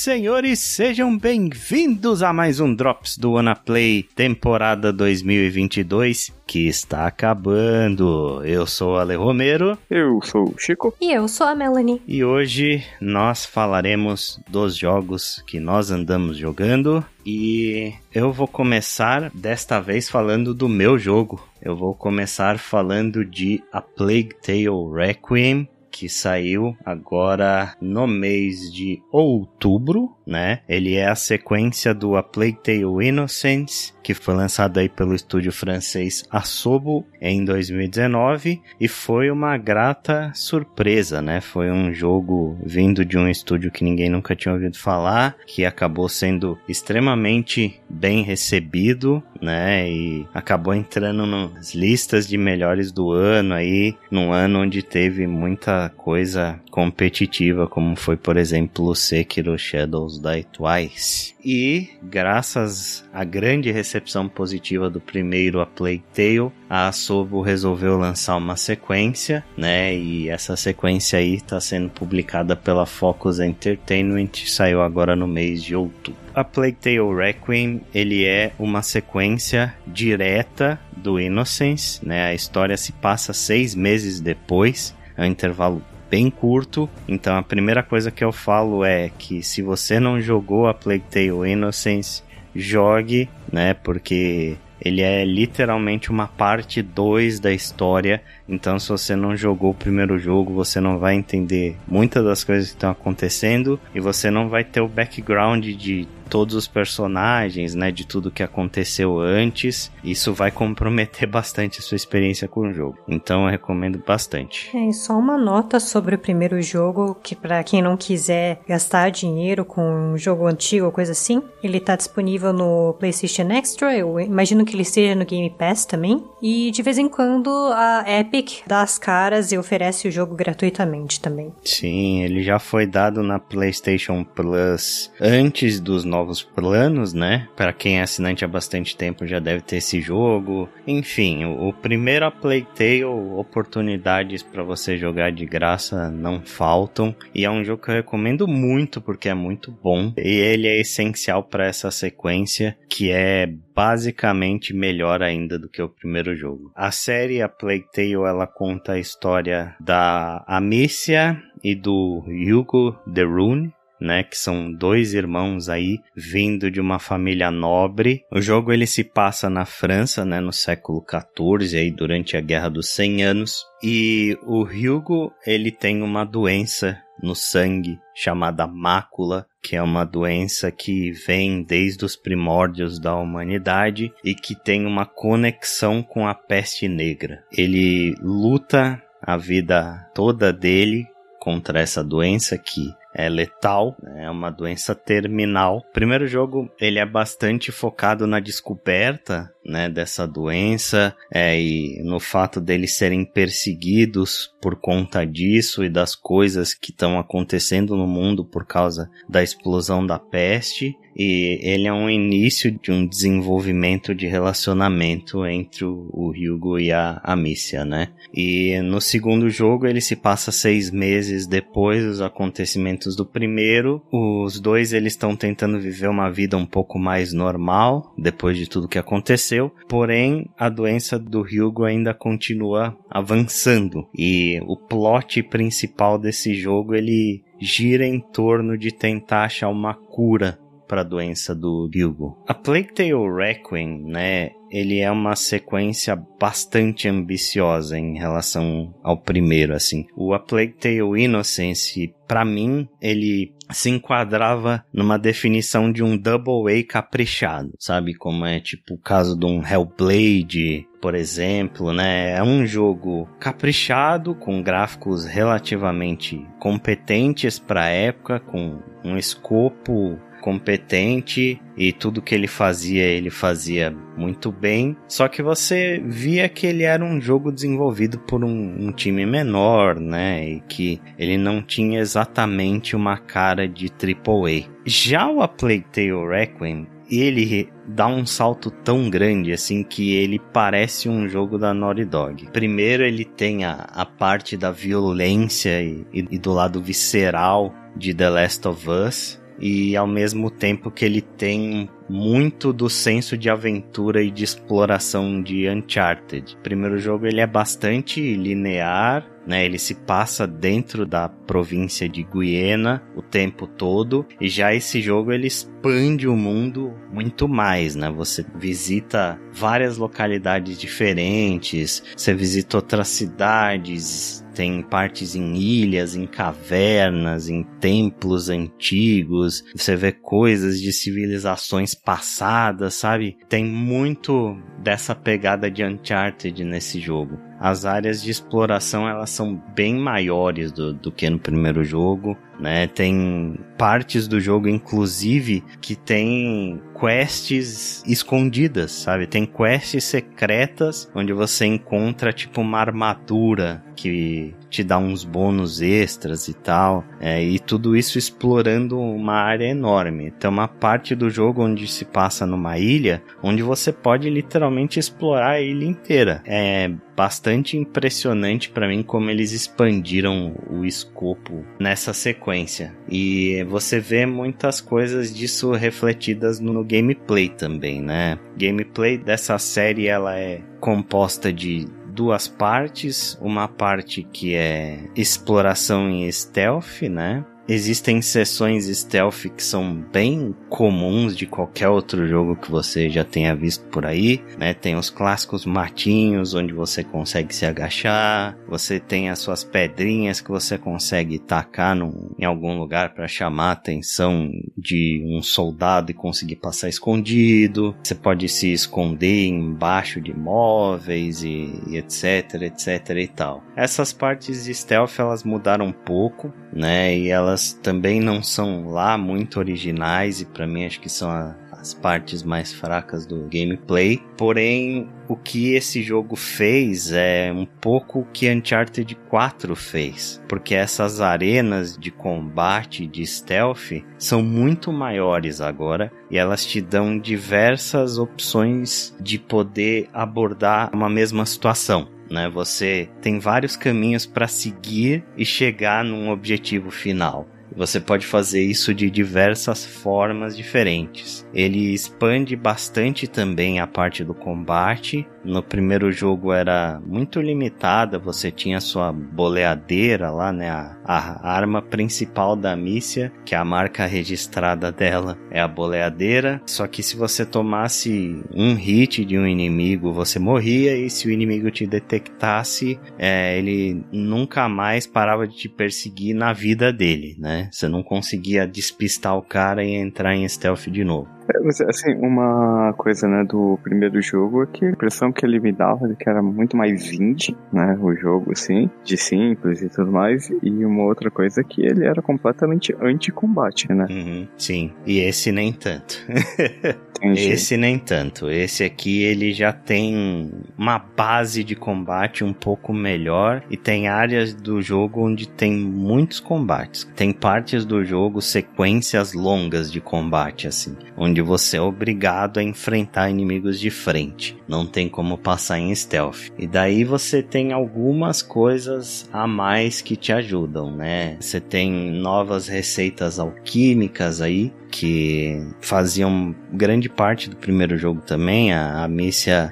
Senhores, sejam bem-vindos a mais um Drops do Play temporada 2022, que está acabando. Eu sou o Ale Romero. Eu sou o Chico. E eu sou a Melanie. E hoje nós falaremos dos jogos que nós andamos jogando. E eu vou começar desta vez falando do meu jogo. Eu vou começar falando de A Plague Tale Requiem, que saiu agora no mês de outubro, né? Ele é a sequência do A Plague Tale Innocence, que foi lançado aí pelo estúdio francês Asobo em 2019 e foi uma grata surpresa, né? Foi um jogo vindo de um estúdio que ninguém nunca tinha ouvido falar, que acabou sendo extremamente bem recebido, né? E acabou entrando nas listas de melhores do ano aí, num ano onde teve muita coisa competitiva, como foi, por exemplo, o Sekiro Shadows Die Twice. E, graças à grande recepção positiva do primeiro A Plague Tale, a Asobo resolveu lançar uma sequência, né? E essa sequência aí está sendo publicada pela Focus Entertainment, saiu agora no mês de outubro. A Plague Tale Requiem, ele é uma sequência direta do Innocence, né? A história se passa seis meses depois, é um intervalo bem curto. Então a primeira coisa que eu falo é que se você não jogou a Plague Tale Innocence, jogue, né? Porque ele é literalmente uma parte 2 da história. Então, se você não jogou o primeiro jogo, você não vai entender muitas das coisas que estão acontecendo e você não vai ter o background de todos os personagens, né, de tudo que aconteceu antes, isso vai comprometer bastante a sua experiência com o jogo. Então eu recomendo bastante. É, só uma nota sobre o primeiro jogo, que para quem não quiser gastar dinheiro com um jogo antigo ou coisa assim, ele tá disponível no PlayStation Extra, eu imagino que ele esteja no Game Pass também, e de vez em quando a Epic dá as caras e oferece o jogo gratuitamente também. Sim, ele já foi dado na PlayStation Plus antes dos novos novos planos, né? Para quem é assinante há bastante tempo já deve ter esse jogo. Enfim, o, o primeiro a Playtale, oportunidades para você jogar de graça não faltam. E é um jogo que eu recomendo muito porque é muito bom. E ele é essencial para essa sequência que é basicamente melhor ainda do que o primeiro jogo. A série A Plague Tale ela conta a história da Amicia e do Hugo de Rune, né, que são dois irmãos aí vindo de uma família nobre. O jogo ele se passa na França, né, no século XIV, aí durante a Guerra dos 100 Anos, e o Hugo ele tem uma doença no sangue chamada mácula, que é uma doença que vem desde os primórdios da humanidade e que tem uma conexão com a peste negra. Ele luta a vida toda dele contra essa doença que é letal, é uma doença terminal. Primeiro jogo ele é bastante focado na descoberta né, dessa doença é, e no fato deles serem perseguidos por conta disso e das coisas que estão acontecendo no mundo por causa da explosão da peste e ele é um início de um desenvolvimento de relacionamento entre o, Hugo e a Amicia, né? E no segundo jogo ele se passa seis meses depois dos acontecimentos do primeiro. Os dois eles estão tentando viver uma vida um pouco mais normal depois de tudo que aconteceu. Porém, a doença do Hugo ainda continua avançando e o plot principal desse jogo ele gira em torno de tentar achar uma cura para a doença do Hugo. A Plague Tale Requiem, né, ele é uma sequência bastante ambiciosa em relação ao primeiro, assim. O A Plague Tale Innocence, para mim, ele se enquadrava numa definição de um double A caprichado, sabe? Como é tipo o caso de um Hellblade, por exemplo, né? É um jogo caprichado, com gráficos relativamente competentes para a época, com um escopo competente e tudo que ele fazia, ele fazia muito bem. Só que você via que ele era um jogo desenvolvido por um, um time menor, né? E que ele não tinha exatamente uma cara de AAA. Já o A Tale Requiem, ele dá um salto tão grande assim que ele parece um jogo da Naughty Dog. Primeiro ele tem a, a parte da violência e, e do lado visceral de The Last of Us, e ao mesmo tempo que ele tem muito do senso de aventura e de exploração de Uncharted. O primeiro jogo ele é bastante linear, né? Ele se passa dentro da província de Guiena o tempo todo e já esse jogo ele expande o mundo muito mais, né? Você visita várias localidades diferentes, você visita outras cidades, tem partes em ilhas, em cavernas, em templos antigos. Você vê coisas de civilizações passadas, sabe? Tem muito dessa pegada de Uncharted nesse jogo. As áreas de exploração elas são bem maiores do, do que no primeiro jogo né? Tem partes do jogo, inclusive, que tem quests escondidas, sabe? Tem quests secretas onde você encontra tipo uma armadura que te dá uns bônus extras e tal. É, e tudo isso explorando uma área enorme. Tem uma parte do jogo onde se passa numa ilha, onde você pode literalmente explorar a ilha inteira. É bastante impressionante para mim como eles expandiram o escopo nessa sequência. E você vê muitas coisas disso refletidas no gameplay também, né? Gameplay dessa série ela é composta de duas partes, uma parte que é exploração em stealth, né? Existem sessões stealth que são bem comuns de qualquer outro jogo que você já tenha visto por aí, né? Tem os clássicos matinhos onde você consegue se agachar, você tem as suas pedrinhas que você consegue tacar num, em algum lugar para chamar a atenção de um soldado e conseguir passar escondido. Você pode se esconder embaixo de móveis e, e etc, etc e tal. Essas partes de stealth elas mudaram um pouco, né? E elas também não são lá muito originais e para mim acho que são a, as partes mais fracas do gameplay. Porém, o que esse jogo fez é um pouco o que Uncharted 4 fez, porque essas arenas de combate de stealth são muito maiores agora e elas te dão diversas opções de poder abordar uma mesma situação né? Você tem vários caminhos para seguir e chegar num objetivo final. Você pode fazer isso de diversas formas diferentes. Ele expande bastante também a parte do combate. No primeiro jogo era muito limitada, você tinha sua boleadeira lá, né? A, a arma principal da Mícia, que é a marca registrada dela, é a boleadeira. Só que se você tomasse um hit de um inimigo, você morria, e se o inimigo te detectasse, é, ele nunca mais parava de te perseguir na vida dele, né? Você não conseguia despistar o cara e entrar em stealth de novo. Assim, uma coisa, né, do primeiro jogo é que a impressão que ele me dava é que era muito mais indie, né, o jogo, assim, de simples e tudo mais, e uma outra coisa é que ele era completamente anti-combate, né? Uhum, sim, e esse nem tanto. esse nem tanto. Esse aqui ele já tem uma base de combate um pouco melhor e tem áreas do jogo onde tem muitos combates. Tem partes do jogo, sequências longas de combate, assim, onde onde você é obrigado a enfrentar inimigos de frente. Não tem como passar em stealth. E daí você tem algumas coisas a mais que te ajudam, né? Você tem novas receitas alquímicas aí que faziam grande parte do primeiro jogo também. A, a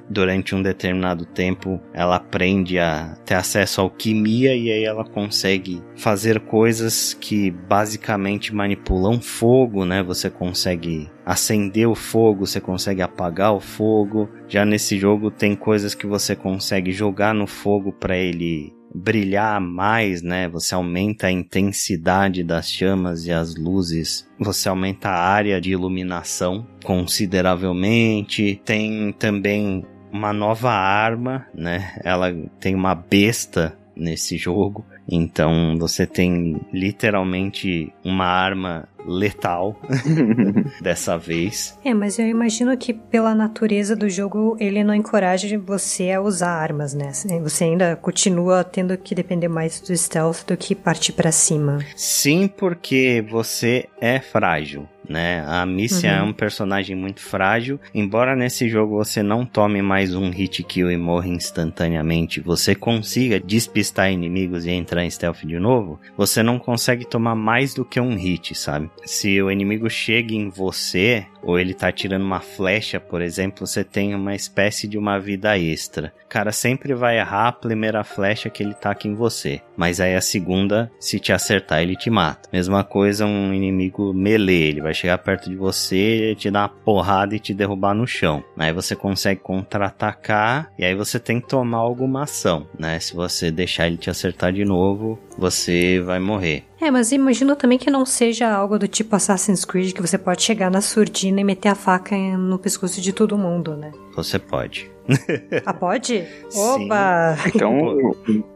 durante um determinado tempo, ela aprende a ter acesso à alquimia e aí ela consegue fazer coisas que basicamente manipulam fogo, né? Você consegue acender o fogo, você consegue apagar o fogo. Já nesse jogo tem coisas que você consegue jogar no fogo para ele brilhar mais, né? Você aumenta a intensidade das chamas e as luzes. Você aumenta a área de iluminação consideravelmente. Tem também uma nova arma, né? Ela tem uma besta nesse jogo. Então você tem literalmente uma arma letal dessa vez. É, mas eu imagino que pela natureza do jogo ele não encoraja você a usar armas, né? Você ainda continua tendo que depender mais do stealth do que partir para cima. Sim, porque você é frágil né? A Missia é uhum. é um personagem muito frágil. Embora nesse jogo você não tome mais um hit kill e morra instantaneamente, você consiga despistar inimigos e entrar em stealth de novo, você não consegue tomar mais do que um hit, sabe? Se o inimigo chega em você, ou ele tá tirando uma flecha, por exemplo, você tem uma espécie de uma vida extra. O cara sempre vai errar a primeira flecha que ele taca em você, mas aí a segunda, se te acertar, ele te mata. Mesma coisa um inimigo melee, ele vai chegar perto de você, te dar uma porrada e te derrubar no chão. Aí você consegue contra-atacar e aí você tem que tomar alguma ação, né? Se você deixar ele te acertar de novo, você vai morrer. É, mas imagino também que não seja algo do tipo Assassin's Creed que você pode chegar na surdina e meter a faca no pescoço de todo mundo, né? Você pode. ah, pode? Oba! Então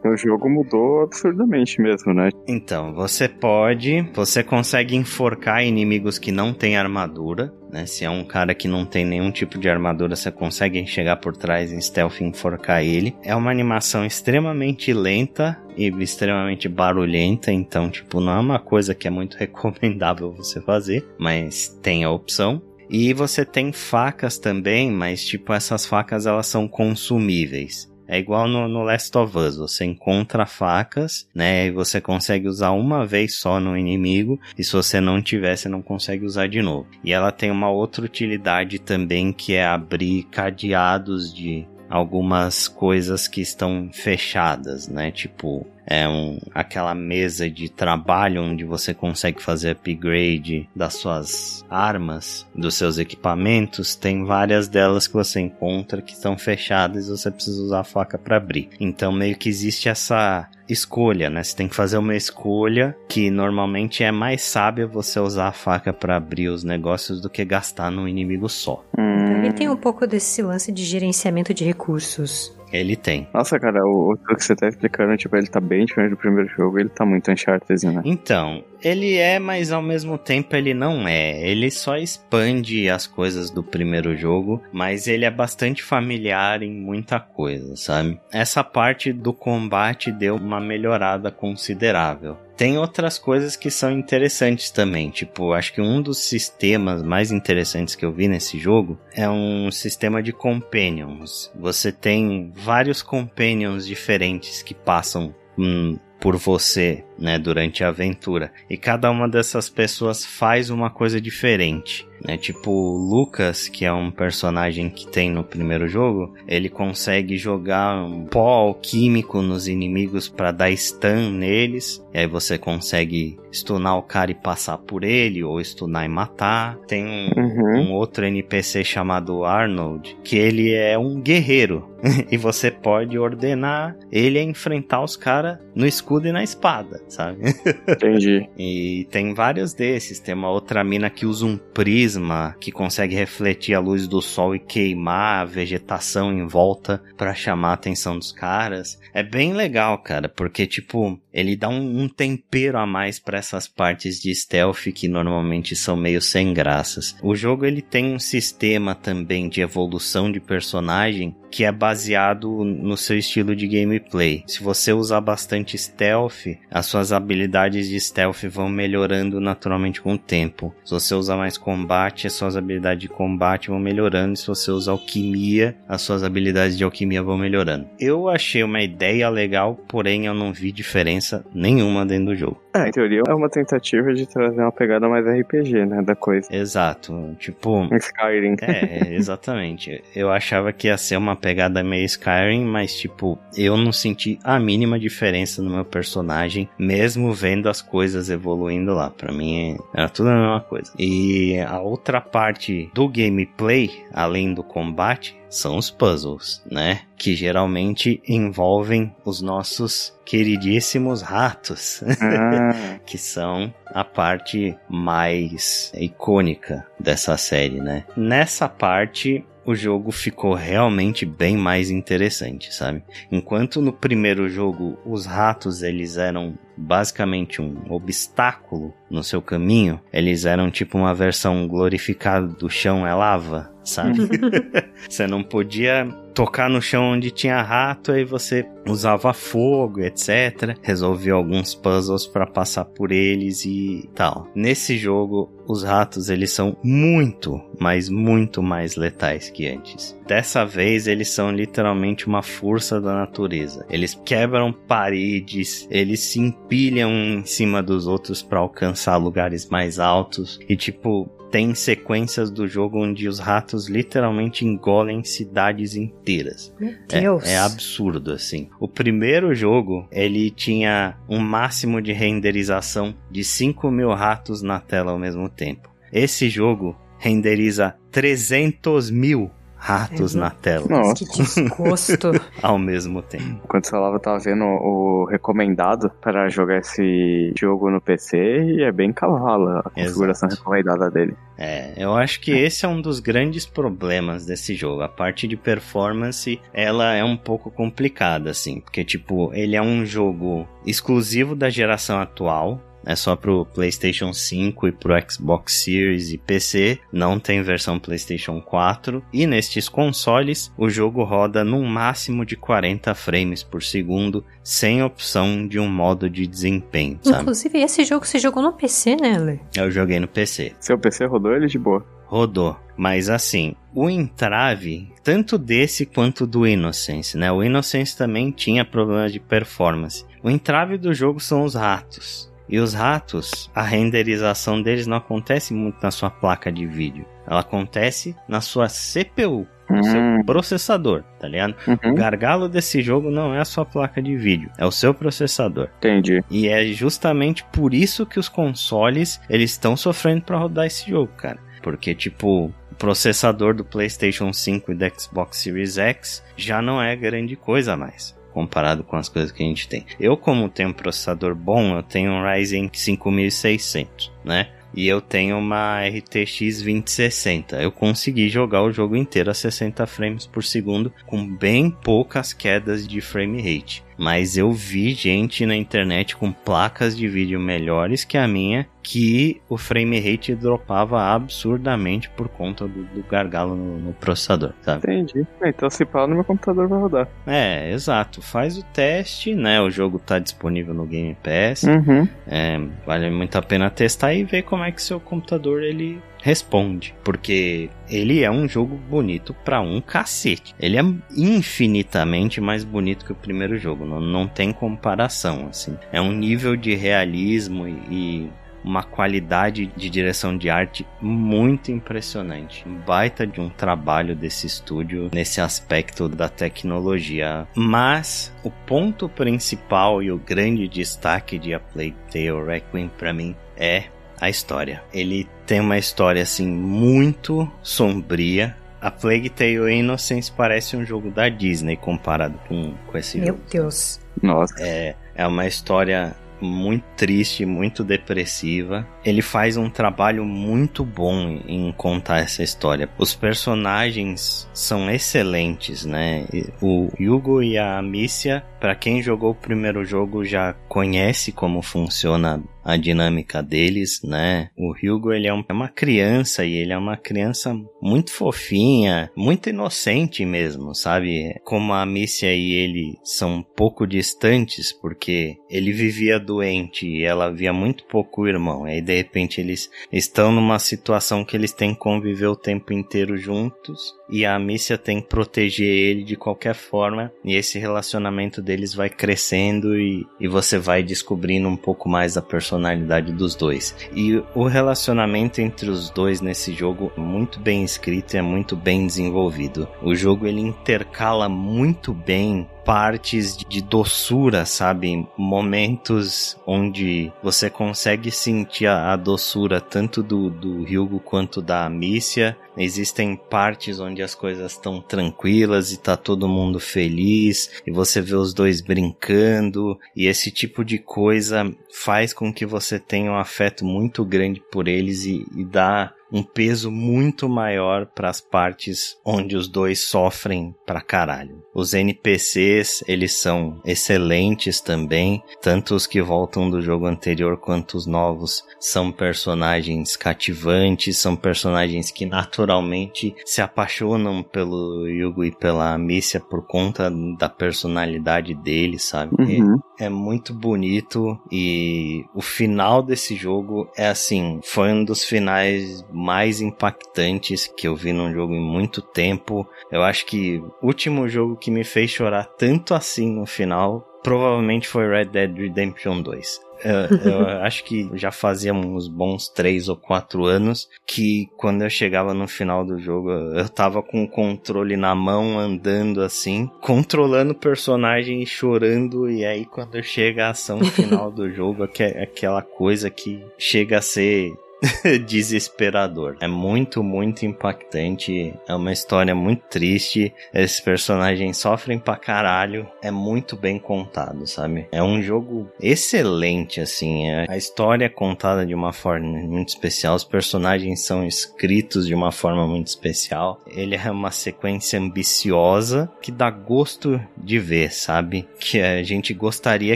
o jogo mudou absurdamente mesmo, né? Então, você pode, você consegue enforcar inimigos que não têm armadura, né? Se é um cara que não tem nenhum tipo de armadura, você consegue chegar por trás em stealth e enforcar ele. É uma animação extremamente lenta e extremamente barulhenta, então, tipo, não é uma coisa que é muito recomendável você fazer, mas tem a opção. E você tem facas também, mas tipo essas facas elas são consumíveis. É igual no, no, Last of Us, você encontra facas, né? E você consegue usar uma vez só no inimigo, e se você não tiver, você não consegue usar de novo. E ela tem uma outra utilidade também que é abrir cadeados de algumas coisas que estão fechadas, né? Tipo, é um, aquela mesa de trabalho onde você consegue fazer upgrade das suas armas, dos seus equipamentos. Tem várias delas que você encontra que estão fechadas e você precisa usar a faca para abrir. Então meio que existe essa escolha, né? Você tem que fazer uma escolha que normalmente é mais sábia você usar a faca para abrir os negócios do que gastar no inimigo só. Hum. Também tem um pouco desse lance de gerenciamento de recursos. Ele tem. Nossa, cara, o, o que você tá explicando, tipo, ele tá bem diferente do primeiro jogo, ele tá muito Uncharted, né? Então, ele é, mas ao mesmo tempo ele não é. Ele só expande as coisas do primeiro jogo, mas ele é bastante familiar em muita coisa, sabe? Essa parte do combate deu uma melhorada considerável. Tem outras coisas que são interessantes também, tipo, acho que um dos sistemas mais interessantes que eu vi nesse jogo é um sistema de companions. Você tem vários companions diferentes que passam hum, por você, né, durante a aventura. E cada uma dessas pessoas faz uma coisa diferente. Né? Tipo, Lucas, que é um personagem que tem no primeiro jogo, ele consegue jogar um pó alquímico nos inimigos para dar stun neles. E aí você consegue stunar o cara e passar por ele, ou stunar e matar. Tem um, uhum. um outro NPC chamado Arnold, que ele é um guerreiro. e você pode ordenar ele a enfrentar os caras no escudo e na espada, sabe? Entendi. e tem vários desses. Tem uma outra mina que usa um prisma que consegue refletir a luz do sol e queimar a vegetação em volta para chamar a atenção dos caras. É bem legal, cara, porque tipo, ele dá um, um tempero a mais para essas partes de stealth que normalmente são meio sem graças. O jogo ele tem um sistema também de evolução de personagem que é baseado no seu estilo de gameplay. Se você usar bastante stealth, as suas habilidades de stealth vão melhorando naturalmente com o tempo. Se você usar mais combate, as suas habilidades de combate vão melhorando. Se você usar alquimia, as suas habilidades de alquimia vão melhorando. Eu achei uma ideia legal, porém eu não vi diferença nenhuma dentro do jogo. É, em teoria é uma tentativa de trazer uma pegada mais RPG, né, da coisa. Exato, tipo... Skyrim. É, exatamente. eu achava que ia ser uma pegada meio Skyrim, mas tipo, eu não senti a mínima diferença no meu personagem, mesmo vendo as coisas evoluindo lá. Para mim era tudo a mesma coisa. E a outra parte do gameplay, além do combate, são os puzzles, né? Que geralmente envolvem os nossos queridíssimos ratos, ah. que são a parte mais icônica dessa série, né? Nessa parte o jogo ficou realmente bem mais interessante, sabe? Enquanto no primeiro jogo os ratos eles eram basicamente um obstáculo no seu caminho, eles eram tipo uma versão glorificada do chão é lava, sabe? você não podia tocar no chão onde tinha rato, aí você usava fogo, etc. Resolvia alguns puzzles para passar por eles e tal. Nesse jogo, os ratos eles são muito, mas muito mais letais que antes. Dessa vez eles são literalmente uma força da natureza. Eles quebram paredes, eles se empilham em cima dos outros para alcançar lugares mais altos e tipo tem sequências do jogo onde os ratos literalmente engolem cidades inteiras. Meu Deus. É, é, absurdo, assim. O primeiro jogo, ele tinha um máximo de renderização de 5 mil ratos na tela ao mesmo tempo. Esse jogo renderiza 300 mil ratos é, na tela. Nossa. Que desgosto. Ao mesmo tempo. Quando você falava, eu tava vendo o recomendado para jogar esse jogo no PC e é bem cavalo a configuração Exato. recomendada dele. É, eu acho que esse é um dos grandes problemas desse jogo. A parte de performance, ela é um pouco complicada, assim, porque, tipo, ele é um jogo exclusivo da geração atual, é só pro PlayStation 5 e pro Xbox Series e PC, não tem versão PlayStation 4. E nestes consoles, o jogo roda num máximo de 40 frames por segundo, sem opção de um modo de desempenho. Sabe? Inclusive, esse jogo você jogou no PC, né, Le? Eu joguei no PC. Seu PC rodou ele de boa? Rodou. Mas assim, o entrave, tanto desse quanto do Innocence, né? O Innocence também tinha problemas de performance. O entrave do jogo são os ratos. E os ratos, a renderização deles não acontece muito na sua placa de vídeo. Ela acontece na sua CPU, no hum. seu processador, tá ligado? Uhum. O gargalo desse jogo não é a sua placa de vídeo, é o seu processador. Entendi. E é justamente por isso que os consoles, eles estão sofrendo para rodar esse jogo, cara. Porque, tipo, o processador do PlayStation 5 e do Xbox Series X já não é grande coisa mais comparado com as coisas que a gente tem. Eu, como tenho um processador bom, eu tenho um Ryzen 5600, né? E eu tenho uma RTX 2060. Eu consegui jogar o jogo inteiro a 60 frames por segundo com bem poucas quedas de frame rate. Mas eu vi gente na internet com placas de vídeo melhores que a minha que o frame rate dropava absurdamente por conta do, do gargalo no, no, processador, sabe? Entendi. Então se pá no meu computador vai rodar. É, exato. Faz o teste, né? O jogo tá disponível no Game Pass. Uhum. É, vale muito a pena testar e ver como é que seu computador ele responde, porque ele é um jogo bonito para um cacete. Ele é infinitamente mais bonito que o primeiro jogo, não, não tem comparação, assim. É um nível de realismo e, e uma qualidade de direção de arte muito impressionante. Baita de um trabalho desse estúdio nesse aspecto da tecnologia. Mas o ponto principal e o grande destaque de A Plague Tale Requiem para mim é a história. Ele tem uma história assim muito sombria. A Plague Tale Innocence parece um jogo da Disney comparado com, com esse Meu jogo. Meu Deus. Nossa. É, é uma história muito triste, muito depressiva. Ele faz um trabalho muito bom em contar essa história. Os personagens são excelentes, né? O Hugo e a Amicia, para quem jogou o primeiro jogo já conhece como funciona a dinâmica deles, né? O Hugo, ele é, é uma criança e ele é uma criança muito fofinha, muito inocente mesmo, sabe? Como a Amicia e ele são um pouco distantes porque ele vivia doente e ela via muito pouco o irmão. De repente, eles estão numa situação que eles têm que conviver o tempo inteiro juntos e a Amicia tem que proteger ele de qualquer forma e esse relacionamento deles vai crescendo e, e você vai descobrindo um pouco mais personalidade personalidade dos dois. E o relacionamento entre os dois nesse jogo é muito bem escrito e é muito bem desenvolvido. O jogo ele intercala muito bem partes de doçura, sabe? Momentos onde você consegue sentir a, doçura tanto do, do Hugo quanto da Amicia. Existem partes onde as coisas estão tranquilas e tá todo mundo feliz e você vê os dois brincando e esse tipo de coisa faz com que você tenha um afeto muito grande por eles e, e dá um peso muito maior para as partes onde os dois sofrem pra caralho. Os NPCs, eles são excelentes também, tanto os que voltam do jogo anterior quanto os novos são personagens cativantes, são personagens que naturalmente se apaixonam pelo Yugo e pela Amicia por conta da personalidade dele, sabe? Uhum. É, é muito bonito e o final desse jogo é assim, foi um dos finais mais impactantes que eu vi num jogo em muito tempo. Eu acho que o último jogo que me fez chorar tanto assim no final provavelmente foi Red Dead Redemption 2. Eu, eu acho que já fazia uns bons três ou quatro anos que quando eu chegava no final do jogo, eu tava com o controle na mão, andando assim, controlando o personagem e chorando, e aí quando chega a ação final do jogo, aquela coisa que chega a ser desesperador. É muito, muito impactante. É uma história muito triste. Esses personagens sofrem pra caralho. É muito bem contado, sabe? É um jogo excelente, assim. É a história é contada de uma forma muito especial. Os personagens são escritos de uma forma muito especial. Ele é uma sequência ambiciosa que dá gosto de ver, sabe? Que a gente gostaria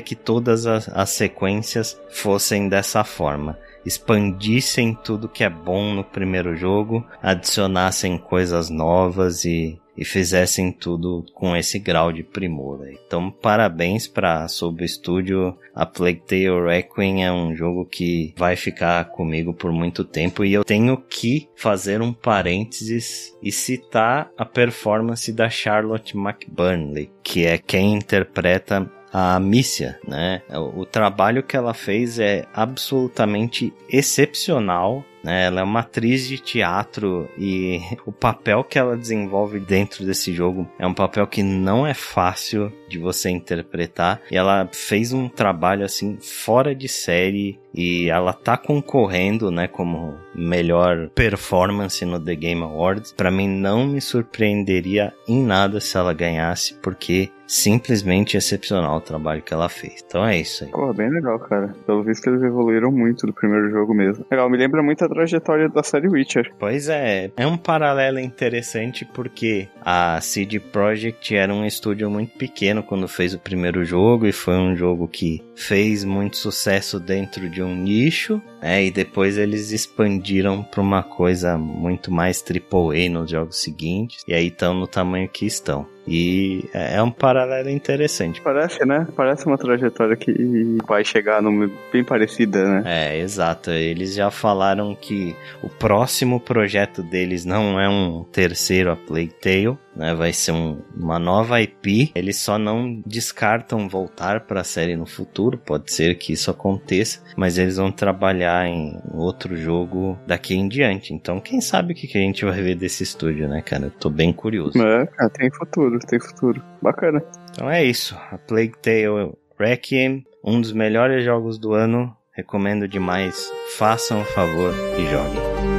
que todas as, as sequências fossem dessa forma expandissem tudo que é bom no primeiro jogo, adicionassem coisas novas e, e fizessem tudo com esse grau de primor. Então, parabéns para Sob Studio. A Plague Tale Requiem é um jogo que vai ficar comigo por muito tempo e eu tenho que fazer um parênteses e citar a performance da Charlotte McBurnley, que é quem interpreta a Mícia, né? O, o trabalho que ela fez é absolutamente excepcional. Né? Ela é uma atriz de teatro e o papel que ela desenvolve dentro desse jogo é um papel que não é fácil de você interpretar. E ela fez um trabalho assim fora de série e ela tá concorrendo, né, como melhor performance no The Game Awards. Para mim não me surpreenderia em nada se ela ganhasse, porque simplesmente excepcional o trabalho que ela fez. Então é isso aí. Pô, bem legal, cara. Pelo visto eles evoluíram muito do primeiro jogo mesmo. Legal, me lembra muito a trajetória da série Witcher. Pois é, é um paralelo interessante porque a CD Projekt era um estúdio muito pequeno quando fez o primeiro jogo e foi um jogo que fez muito sucesso dentro de um nicho, né? E depois eles expandiram para uma coisa muito mais AAA nos jogos seguintes e aí estão no tamanho que estão. E é, é um paralelo interessante. Parece, né? Parece uma trajetória que vai chegar numa bem parecida, né? É, exato. Eles já falaram que o próximo projeto deles não é um terceiro a Plague Tale, né? Vai ser um, uma nova IP. Eles só não descartam voltar para a série no futuro. Pode ser que isso aconteça, mas eles vão trabalhar em outro jogo daqui em diante. Então, quem sabe o que, que a gente vai ver desse estúdio, né, cara? Eu tô bem curioso. É, cara, tem futuro, tem futuro. Bacana. Então é isso. A Plague Tale Requiem, um dos melhores jogos do ano. Recomendo demais. Façam o favor e joguem.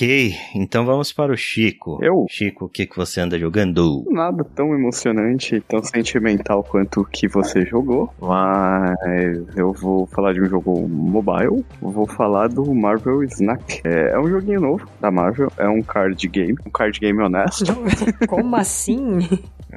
Ok, então vamos para o Chico. Eu? Chico, o que, que você anda jogando? Nada tão emocionante, tão sentimental quanto o que você jogou, mas eu vou falar de um jogo mobile. Vou falar do Marvel Snack. É, é um joguinho novo da Marvel, é um card game, um card game honesto. Como assim?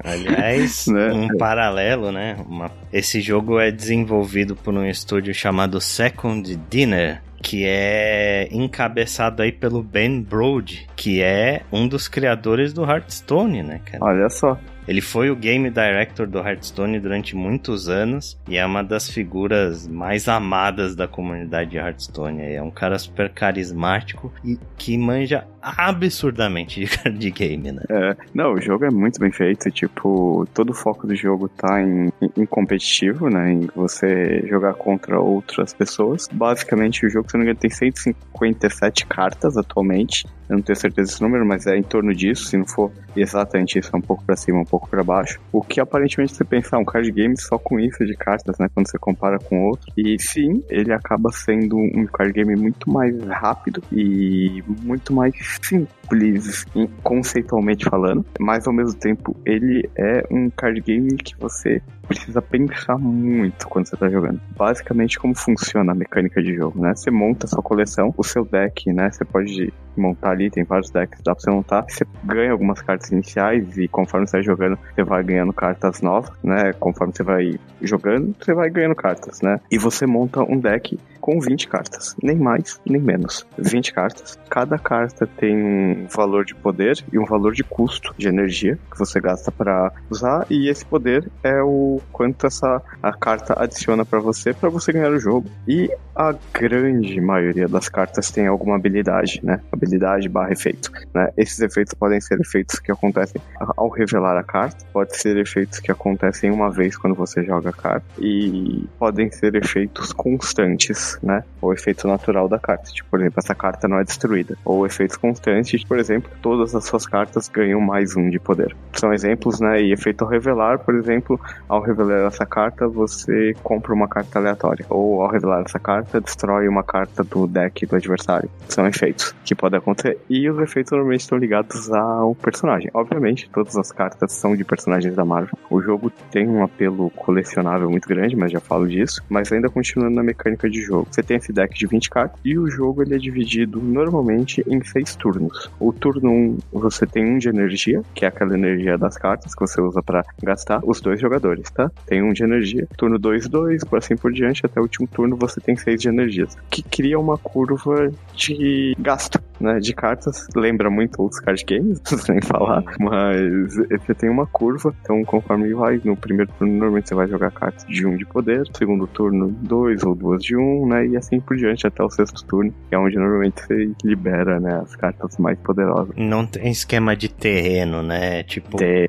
Aliás, né? um paralelo, né? Uma... Esse jogo é desenvolvido por um estúdio chamado Second Dinner que é encabeçado aí pelo Ben Brode, que é um dos criadores do Hearthstone, né, cara? Olha só. Ele foi o game director do Hearthstone durante muitos anos e é uma das figuras mais amadas da comunidade de Hearthstone. É um cara super carismático e que manja absurdamente de game, né? É, não, o jogo é muito bem feito, tipo, todo o foco do jogo tá em, em, competitivo, né, em você jogar contra outras pessoas. Basicamente, o jogo, se não me engano, tem 157 cartas atualmente, eu não tenho certeza desse número, mas é em torno disso, se não for exatamente isso, é um pouco para cima, um pouco para baixo. O que aparentemente você pensar, um card game só com isso de cartas, né, quando você compara com outro. E sim, ele acaba sendo um card game muito mais rápido e muito mais simples, conceitualmente falando, mas ao mesmo tempo ele é um card game que você precisa pensar muito quando você tá jogando. Basicamente, como funciona a mecânica de jogo, né? Você monta a sua coleção, o seu deck, né? Você pode montar ali, tem vários decks, dá pra você montar. Você ganha algumas cartas iniciais e conforme você vai jogando, você vai ganhando cartas novas, né? Conforme você vai jogando, você vai ganhando cartas, né? E você monta um deck com 20 cartas, nem mais, nem menos. 20 cartas. Cada carta tem um valor de poder e um valor de custo de energia que você gasta para usar e esse poder é o quanto essa a carta adiciona para você para você ganhar o jogo. E a grande maioria das cartas tem alguma habilidade, né? Habilidade barra efeito. Né? Esses efeitos podem ser efeitos que acontecem ao revelar a carta, pode ser efeitos que acontecem uma vez quando você joga a carta e podem ser efeitos constantes né? O efeito natural da carta. Tipo, por exemplo, essa carta não é destruída. Ou efeitos constantes, por exemplo, todas as suas cartas ganham mais um de poder. São exemplos, né? E efeito ao revelar, por exemplo, ao revelar essa carta, você compra uma carta aleatória. Ou ao revelar essa carta, destrói uma carta do deck do adversário. São efeitos que podem acontecer. E os efeitos normalmente estão ligados ao personagem. Obviamente, todas as cartas são de personagens da Marvel. O jogo tem um apelo colecionável muito grande, mas já falo disso. Mas ainda continuando na mecânica de jogo jogo. Você tem esse deck de 20 cartas e o jogo ele é dividido normalmente em seis turnos. O turno 1 você tem um de energia, que é aquela energia das cartas que você usa para gastar os dois jogadores, tá? Tem um de energia. Turno 2, 2, por assim por diante, até o último turno você tem seis de energias, que cria uma curva de gasto né, de cartas. Lembra muito outros card games, sem falar, mas você tem uma curva, então conforme vai, no primeiro turno normalmente você vai jogar cartas de um de poder, segundo turno dois ou duas de um, né, e assim por diante até o sexto turno, que é onde normalmente você libera, né, as cartas mais poderosas. Não tem esquema de terreno, né, tipo... Tem,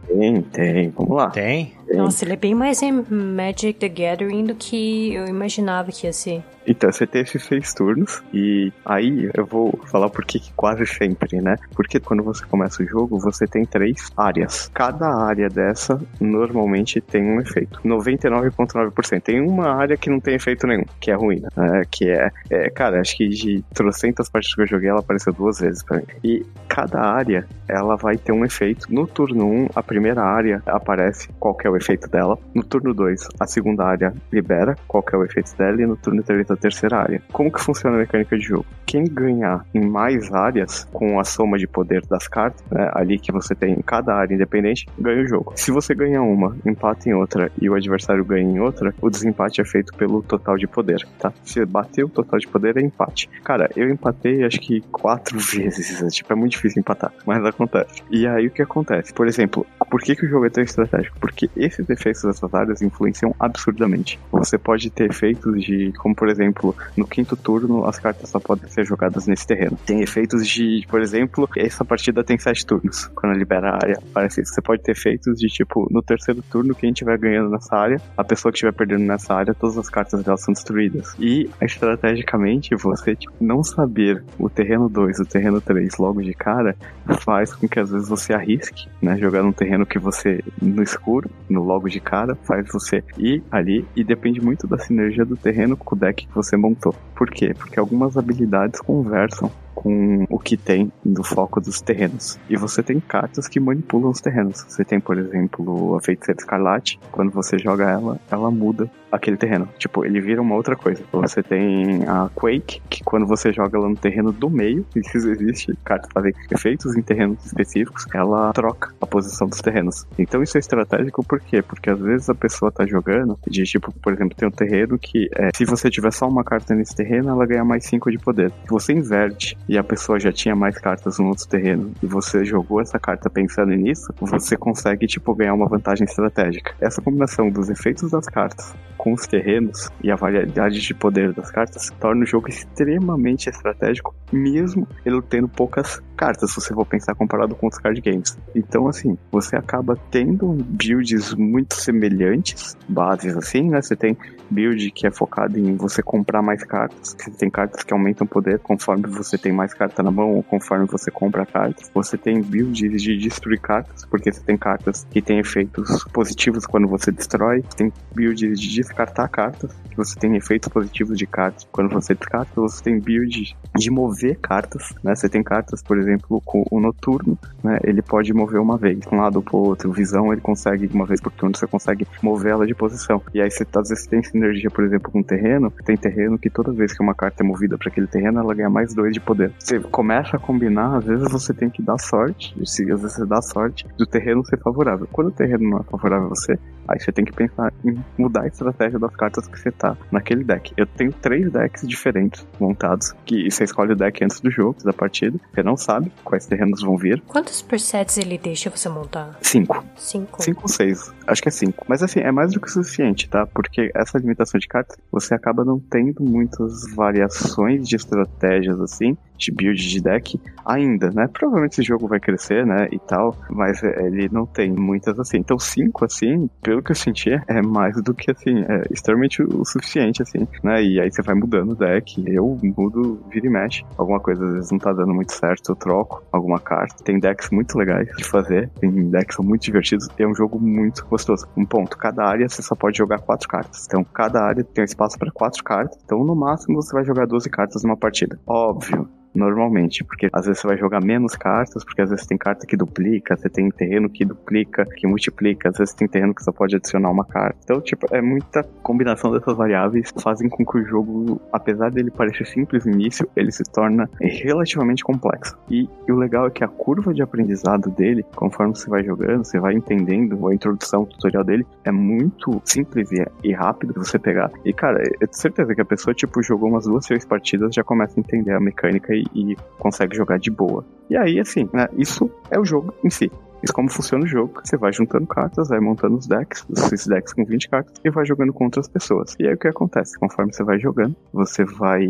tem, vamos lá. Tem? Nossa, ele é bem mais em Magic the Gathering do que eu imaginava que ia ser. Então, você tem esses seis turnos, e aí eu vou falar por que quase sempre, né? Porque quando você começa o jogo, você tem três áreas. Cada área dessa normalmente tem um efeito. 99,9%. Tem uma área que não tem efeito nenhum, que é ruim, né? Que é, é, cara, acho que de trocentas partes que eu joguei, ela apareceu duas vezes pra mim. E cada área, ela vai ter um efeito. No turno 1, a primeira área aparece qualquer o efeito dela. No turno 2, a segunda área libera qual é o efeito dela. E no turno 3, a terceira área. Como que funciona a mecânica de jogo? Quem ganhar em mais áreas, com a soma de poder das cartas, né, ali que você tem em cada área independente, ganha o jogo. Se você ganha uma, empata em outra e o adversário ganha em outra, o desempate é feito pelo total de poder, tá? Se bater o total de poder, é empate. Cara, eu empatei acho que quatro vezes. É, tipo, é muito difícil empatar, mas acontece. E aí o que acontece? Por exemplo, por que, que o jogo é tão estratégico? Porque esses efeitos dessas áreas influenciam absurdamente. Você pode ter efeitos de, como por exemplo, no quinto turno as cartas só podem ser jogadas nesse terreno. Tem efeitos de, por exemplo, essa partida tem sete turnos. Quando libera a área, parece isso. Você pode ter efeitos de tipo, no terceiro turno, quem estiver ganhando nessa área, a pessoa que estiver perdendo nessa área, todas as cartas dela são destruídas. E estrategicamente, você tipo, não saber o terreno 2, o terreno 3 logo de cara, faz com que às vezes você arrisque, né? Jogar num terreno que você no escuro, logo de cara, faz você ir ali e depende muito da sinergia do terreno com o deck que você montou. Por quê? Porque algumas habilidades conversam com o que tem no foco dos terrenos. E você tem cartas que manipulam os terrenos. Você tem, por exemplo, a Feiticeira Escarlate. Quando você joga ela, ela muda aquele terreno. Tipo, ele vira uma outra coisa. Você tem a Quake, que quando você joga ela no terreno do meio, isso existe, cartas fazem efeitos em terrenos específicos, ela troca a posição dos terrenos. Então isso é estratégico por quê? Porque às vezes a pessoa tá jogando, de tipo, por exemplo, tem um terreno que é, se você tiver só uma carta nesse terreno, ela ganha mais 5 de poder. Se você inverte e a pessoa já tinha mais cartas no outro terreno e você jogou essa carta pensando nisso, você consegue, tipo, ganhar uma vantagem estratégica. Essa combinação dos efeitos das cartas com os terrenos e a variedade de poder das cartas torna o jogo extremamente estratégico, mesmo ele tendo poucas cartas, se você for pensar comparado com os card games. Então, assim, você acaba tendo builds muito semelhantes, bases assim, né? Você tem build que é focado em você comprar mais cartas. Você tem cartas que aumentam poder conforme você tem mais carta na mão ou conforme você compra cartas. Você tem builds de destruir cartas, porque você tem cartas que têm efeitos positivos quando você destrói. Tem builds de descartar cartas, que você tem efeitos positivos de cartas quando você descarta. Você tem build de mover cartas, né? Você tem cartas, por exemplo, com o noturno, né? Ele pode mover uma vez, de um lado pro outro. Visão, ele consegue uma vez por turno, você consegue mover ela de posição. E aí você às vezes tem sinergia, por exemplo, com terreno. Tem terreno que toda vez que uma carta é movida para aquele terreno, ela ganha mais dois de poder. Você começa a combinar, às vezes você tem que dar sorte, se às vezes você dá sorte do terreno ser favorável. Quando o terreno não é favorável a você, aí você tem que pensar em mudar a estratégia das cartas que você tá naquele deck. Eu tenho três decks diferentes montados, que você escolhe o deck antes do jogo, da partida. Você não sabe quais terrenos vão vir. Quantos presets ele deixa você montar? Cinco. Cinco. Cinco ou seis. Acho que é cinco. Mas assim, é mais do que suficiente, tá? Porque essa limitação de cartas, você acaba não tendo muitas variações de estratégias assim de build de deck ainda, né? Provavelmente esse jogo vai crescer, né? E tal, mas é, ele não tem muitas assim. Então, cinco, assim, pelo que eu senti, é mais do que assim, é extremamente o suficiente, assim, né? E aí você vai mudando o deck. Eu mudo, vira e mexe. Alguma coisa às vezes não tá dando muito certo, eu troco alguma carta. Tem decks muito legais de fazer, tem decks que são muito divertidos. É um jogo muito gostoso. Um ponto, cada área você só pode jogar quatro cartas. Então, cada área tem um espaço para quatro cartas. Então, no máximo, você vai jogar 12 cartas numa partida. Óbvio, normalmente, porque às vezes você vai jogar menos cartas, porque às vezes tem carta que duplica, você tem terreno que duplica, que multiplica, às vezes tem terreno que só pode adicionar uma carta. Então, tipo, é muita combinação dessas variáveis fazem com que o jogo, apesar dele parecer simples no início, ele se torna relativamente complexo. E, e o legal é que a curva de aprendizado dele, conforme você vai jogando, você vai entendendo a introdução, o tutorial dele, é muito simples e, e rápido você pegar. E, cara, eu tenho certeza que a pessoa, tipo, jogou umas duas, três partidas, já começa a entender a mecânica e e, consegue jogar de boa. E aí, assim, né, isso é o jogo em si. Isso como funciona o jogo. Você vai juntando cartas, vai montando os decks, esses decks com 20 cartas, e vai jogando com outras pessoas. E aí o que acontece? Conforme você vai jogando, você vai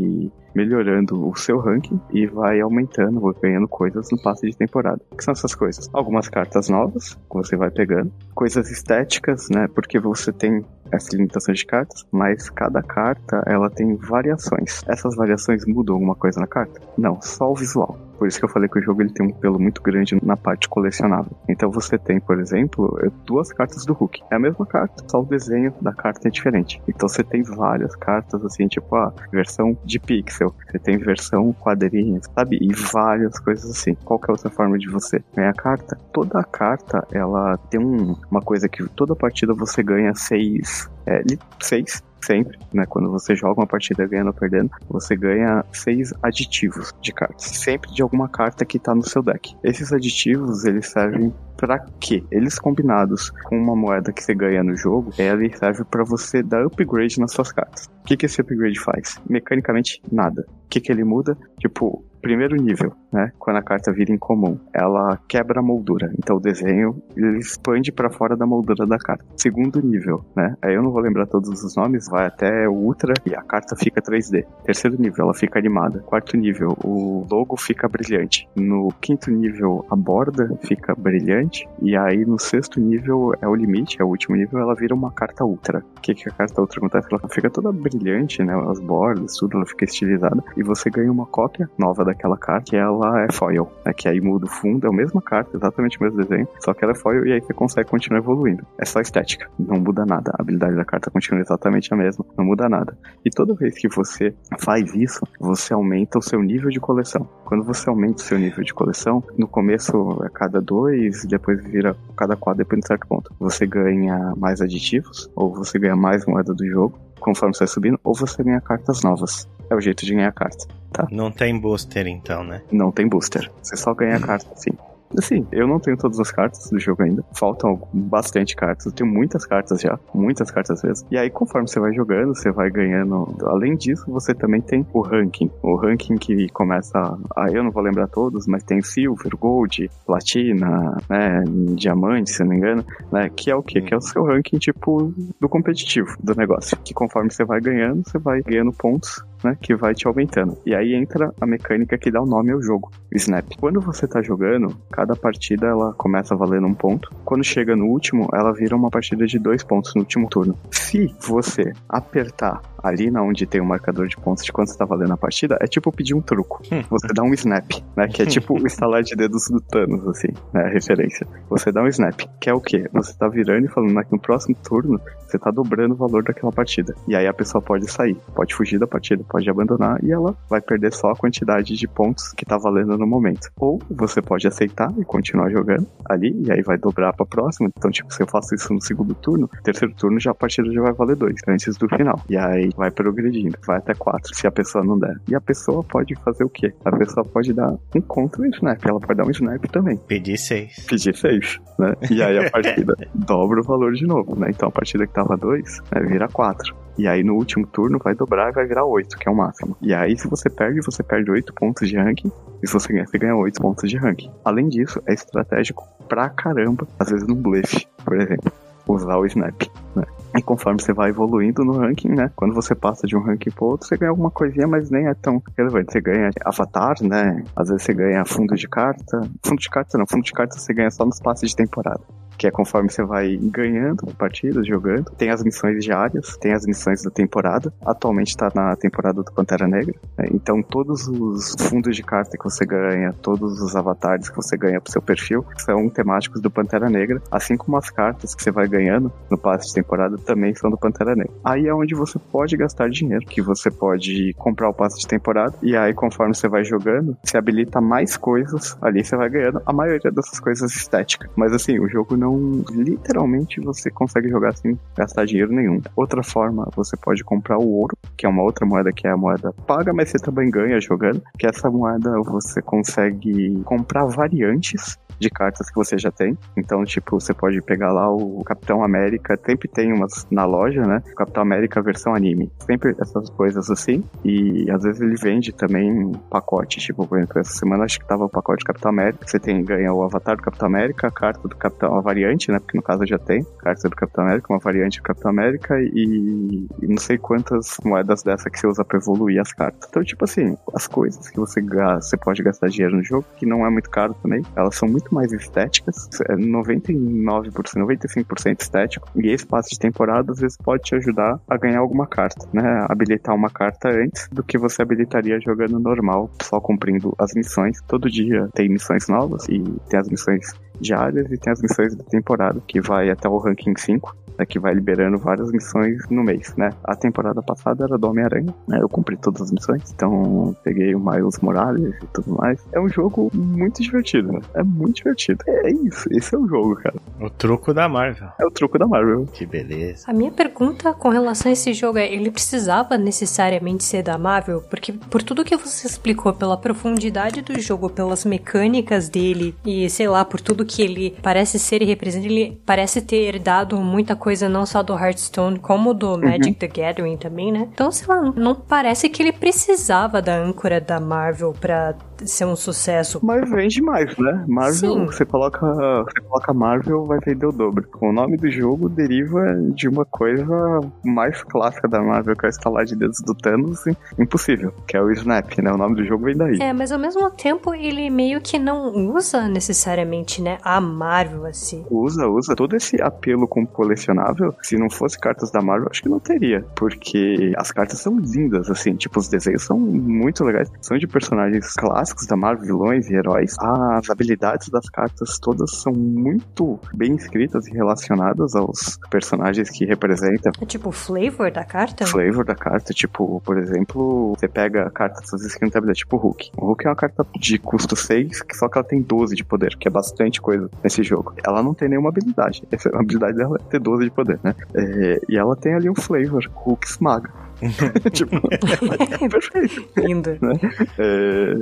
melhorando o seu ranking e vai aumentando, vai ganhando coisas no passe de temporada. O que são essas coisas? Algumas cartas novas que você vai pegando, coisas estéticas, né? Porque você tem essa limitação de cartas, mas cada carta ela tem variações. Essas variações mudam alguma coisa na carta? Não, só o visual. Por isso que eu falei que o jogo ele tem um pelo muito grande na parte colecionável. Então você tem, por exemplo, duas cartas do Hulk. É a mesma carta, só o desenho da carta é diferente. Então você tem várias cartas assim, tipo a versão de pixel, você tem versão quadrinhos, sabe? E várias coisas assim. Qual que é a outra forma de você ganhar carta? Toda a carta, ela tem um, uma coisa que toda partida você ganha seis, é, seis sempre, né? Quando você joga uma partida ganhando ou perdendo, você ganha seis aditivos de cartas. Sempre de alguma carta que tá no seu deck. Esses aditivos, eles servem para quê? Eles combinados com uma moeda que você ganha no jogo, ela serve para você dar upgrade nas suas cartas. O que, que esse upgrade faz? Mecanicamente, nada. O que, que ele muda? Tipo, primeiro nível, né? Quando a carta vira incomum, ela quebra a moldura. Então o desenho ele expande para fora da moldura da carta. Segundo nível, né? Aí eu não vou lembrar todos os nomes, vai até o Ultra e a carta fica 3D. Terceiro nível, ela fica animada. Quarto nível, o logo fica brilhante. No quinto nível, a borda fica brilhante. E aí no sexto nível é o limite, é o último nível, ela vira uma carta Ultra. O que, que a carta Ultra acontece? Ela fica toda brilhante, né? As bordas, tudo, ela fica estilizada. E você ganha uma cópia nova da daquela carta, que ela é foil, né? Que aí muda o fundo, é a mesma carta, exatamente o mesmo desenho, só que ela é foil e aí você consegue continuar evoluindo. É só estética, não muda nada. A habilidade da carta continua exatamente a mesma, não muda nada. E toda vez que você faz isso, você aumenta o seu nível de coleção. Quando você aumenta o seu nível de coleção, no começo é cada dois, depois vira cada quatro, depende de certo ponto. Você ganha mais aditivos, ou você ganha mais moeda do jogo, conforme você vai subindo, ou você ganha cartas novas. É o jeito de ganhar carta, tá? Não tem booster então, né? Não tem booster. Você só ganha carta, sim. assim, eu não tenho todas as cartas do jogo ainda. Faltam bastante cartas. Eu tenho muitas cartas já. Muitas cartas mesmo. E aí, conforme você vai jogando, você vai ganhando. Além disso, você também tem o ranking. O ranking que começa. Ah, eu não vou lembrar todos, mas tem Silver, Gold, Platina, né? Diamante, se não me engano. Né, que é o quê? Que é o seu ranking, tipo, do competitivo do negócio. Que conforme você vai ganhando, você vai ganhando pontos né, que vai te aumentando. E aí entra a mecânica que dá o nome ao jogo, o Snap. Quando você tá jogando, cada partida ela começa valendo um ponto. Quando chega no último, ela vira uma partida de dois pontos no último turno. Se você apertar ali na onde tem o um marcador de pontos de quanto está valendo a partida, é tipo pedir um truco. Hum. Você dá um snap, né? Que é tipo o estalar de dedos do Thanos, assim, né? A referência. Você dá um snap, que é o quê? Você tá virando e falando que no próximo turno você tá dobrando o valor daquela partida. E aí a pessoa pode sair, pode fugir da partida, pode abandonar e ela vai perder só a quantidade de pontos que tá valendo no momento. Ou você pode aceitar e continuar jogando ali, e aí vai dobrar pra próxima. Então, tipo, se eu faço isso no segundo turno, terceiro turno já a partida já vai valer dois, antes do final. E aí vai progredindo, vai até quatro, se a pessoa não der. E a pessoa pode fazer o quê? A pessoa pode dar um contra snap, ela pode dar um snap também. Pedir seis. Pedir seis, né? E aí a partida dobra o valor de novo, né? Então a partida que tava dois, né, vira quatro. E aí no último turno vai dobrar e vai virar 8, que é o máximo. E aí se você perde, você perde 8 pontos de ranking. E se você ganha, você ganha 8 pontos de ranking. Além disso, é estratégico pra caramba, às vezes no bluff, por exemplo. Usar o snap, né? E conforme você vai evoluindo no ranking, né? Quando você passa de um ranking pro outro, você ganha alguma coisinha, mas nem é tão relevante. Você ganha avatar, né? Às vezes você ganha fundo de carta. Fundo de carta não, fundo de carta você ganha só nos passes de temporada que é conforme você vai ganhando partidas, jogando. Tem as missões diárias, tem as missões da temporada. Atualmente está na temporada do Pantera Negra. Né? Então todos os fundos de carta que você ganha, todos os avatares que você ganha pro seu perfil são temáticos do Pantera Negra, assim como as cartas que você vai ganhando no passe de temporada também são do Pantera Negra. Aí é onde você pode gastar dinheiro, que você pode comprar o passe de temporada e aí conforme você vai jogando, você habilita mais coisas, ali você vai ganhando a maioria dessas coisas estéticas. Mas assim, o jogo não. Literalmente você consegue jogar sem gastar dinheiro nenhum. Outra forma, você pode comprar o ouro, que é uma outra moeda que é a moeda paga, mas você também ganha jogando. Que essa moeda você consegue comprar variantes de cartas que você já tem. Então, tipo, você pode pegar lá o Capitão América, sempre tem umas na loja, né? Capitão América versão anime. Sempre essas coisas assim. E às vezes ele vende também pacote, tipo, por exemplo, essa semana acho que tava o pacote Capitão América. Você tem, ganha o avatar do Capitão América, a carta do Capitão, a variante, né? Porque no caso já tem carta do Capitão América, uma variante do Capitão América e, e não sei quantas moedas dessa que você usa pra evoluir as cartas. Então, tipo assim, as coisas que você, você pode gastar dinheiro no jogo, que não é muito caro também, elas são muito mais estéticas, 99%, 95% estético, e esse passe de temporada às vezes pode te ajudar a ganhar alguma carta, né? Habilitar uma carta antes do que você habilitaria jogando normal, só cumprindo as missões. Todo dia tem missões novas e tem as missões diárias e tem as missões da temporada, que vai até o ranking 5 né, que vai liberando várias missões no mês, né? A temporada passada era do Homem-Aranha, né? Eu cumpri todas as missões, então peguei o Miles Morales e tudo mais. É um jogo muito divertido, né? É muito divertido. É isso, esse é o jogo, cara. O truco da Marvel. É o truco da Marvel. Que beleza. A minha pergunta com relação a esse jogo é, ele precisava necessariamente ser da Marvel? Porque por tudo que você explicou, pela profundidade do jogo, pelas mecânicas dele e, sei lá, por tudo que ele parece ser e representa, ele parece ter dado muita coisa não só do Hearthstone, como do uhum. Magic the Gathering também, né? Então, sei lá, não parece que ele precisava da âncora da Marvel pra ser um sucesso. Mas vende mais, né? Marvel, Sim. você coloca, você coloca Marvel, vai vender o dobro. O nome do jogo deriva de uma coisa mais clássica da Marvel, que é o estalar de dedos do Thanos, impossível, que é o Snap, né? O nome do jogo vem daí. É, mas ao mesmo tempo ele meio que não usa necessariamente, né, a Marvel assim. Usa, usa. Todo esse apelo com colecionável, se não fosse cartas da Marvel, acho que não teria, porque as cartas são lindas, assim, tipo, os desenhos são muito legais, são de personagens clássicos clássicos da Marvel, vilões e heróis, as habilidades das cartas todas são muito bem escritas e relacionadas aos personagens que representam. É tipo o flavor da carta? Flavor da carta, tipo, por exemplo, você pega a carta das escritas habilidade, tipo o Hulk. O Hulk é uma carta de custo 6, só que ela tem 12 de poder, que é bastante coisa nesse jogo. Ela não tem nenhuma habilidade. A habilidade dela é ter 12 de poder, né? É, e ela tem ali um flavor, Hulk esmaga. tipo, perfeito. Lindo. Né? É,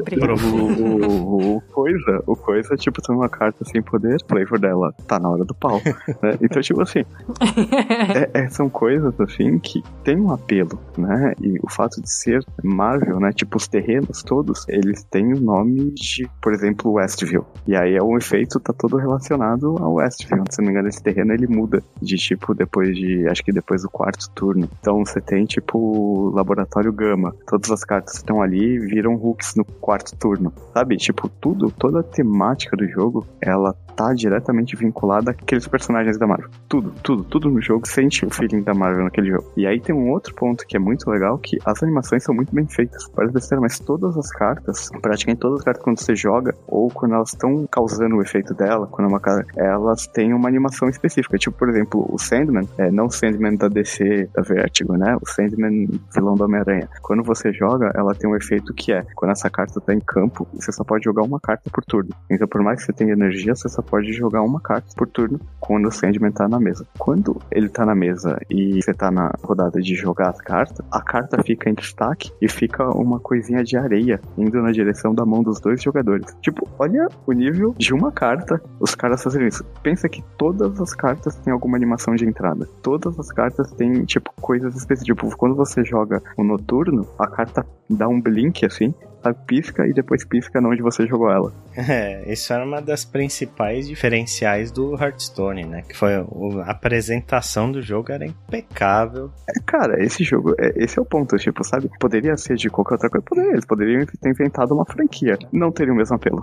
o, o, o coisa, o coisa, tipo, tem uma carta sem poder, o flavor dela tá na hora do pau. né? Então, tipo assim, é- é- são coisas assim que tem um apelo, né? E o fato de ser Marvel, né? Tipo, os terrenos todos, eles têm o nome de, por exemplo, Westview. E aí é um efeito tá todo relacionado ao Westview. Se não me engano, esse terreno ele muda de tipo depois de, acho que depois do quarto turno. Então você tem tipo laboratório Gama. Todas as cartas estão ali viram hooks no quarto turno. Sabe? Tipo, tudo, toda a temática do jogo, ela tá diretamente vinculada àqueles personagens da Marvel. Tudo, tudo, tudo no jogo sente o feeling da Marvel naquele jogo. E aí tem um outro ponto que é muito legal, que as animações são muito bem feitas. Parece besteira, mas todas as cartas, praticamente todas as cartas quando você joga, ou quando elas estão causando o efeito dela, quando é uma cara, elas têm uma animação específica. Tipo, por exemplo, o Sandman, é, não o Sandman da DC, da Vertigo, né? O Sandman vilão do Homem-Aranha. Quando você joga, ela tem um efeito que é, quando essa carta tá em campo, você só pode jogar uma carta por turno. Então, por mais que você tenha energia, você só pode jogar uma carta por turno quando o Sandman tá na mesa. Quando ele tá na mesa e você tá na rodada de jogar as cartas, a carta fica em destaque e fica uma coisinha de areia indo na direção da mão dos dois jogadores. Tipo, olha o nível de uma carta os caras fazerem isso. Pensa que todas as cartas têm alguma animação de entrada. Todas as cartas têm, tipo, coisas específicas. Tipo, quando você joga o noturno, a carta dá um blink assim, sabe? Pisca e depois pisca onde você jogou ela. É, isso era uma das principais diferenciais do Hearthstone, né? Que foi a apresentação do jogo era impecável. É, cara, esse jogo, é, esse é o ponto, tipo, sabe? Poderia ser de qualquer outra coisa, poderia. Eles poderiam ter inventado uma franquia. Não teria o mesmo apelo.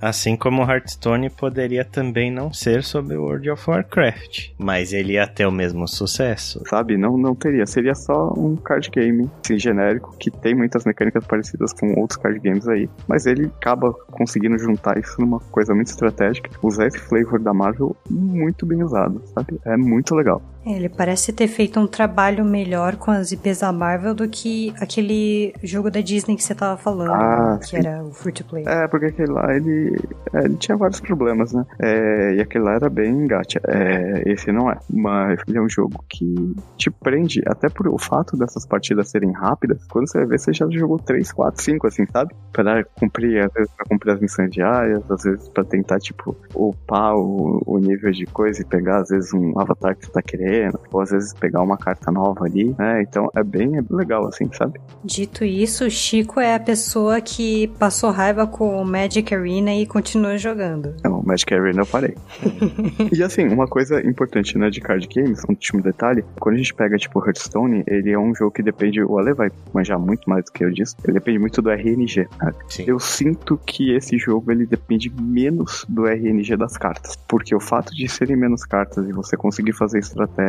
Assim como o Hearthstone poderia também não ser sobre o World of Warcraft, mas ele ia ter o mesmo sucesso. sabe? Não, não teria. Seria só um card game assim, genérico que tem muitas mecânicas parecidas com outros card games aí. Mas ele acaba conseguindo juntar isso numa coisa muito estratégica. Usar esse flavor da Marvel muito bem usado, sabe? É muito legal. É, Ele parece ter feito um trabalho melhor com as IPs da Marvel do que aquele jogo da Disney que você tava falando, Ah, que sim. era o Free to Play. É, porque aquele lá, ele, é, ele tinha vários problemas, né? É, e aquele lá era bem gacha. É, esse não é. Mas ele é um jogo que te prende, até por o fato dessas partidas serem rápidas. Quando você vai ver, você já jogou 3, 4, 5, assim, sabe? Pra cumprir, às vezes, pra cumprir as missões diárias, às vezes pra tentar, tipo, upar o, o nível de coisa e pegar, às vezes, um avatar que você tá querendo, ou às vezes pegar uma carta nova ali, né? Então é bem, é legal, assim, sabe? Dito isso, o Chico é a pessoa que passou raiva com o Magic Arena e continua jogando. Não, Magic Arena eu parei. e assim, uma coisa importante, né, de card games, um último detalhe, quando a gente pega, tipo, Hearthstone, ele é um jogo que depende, o Ale vai manjar muito mais do que eu disse, ele depende muito do RNG, né? Sim. Eu sinto que esse jogo, ele depende menos do RNG das cartas, porque o fato de serem menos cartas e você conseguir fazer estratégia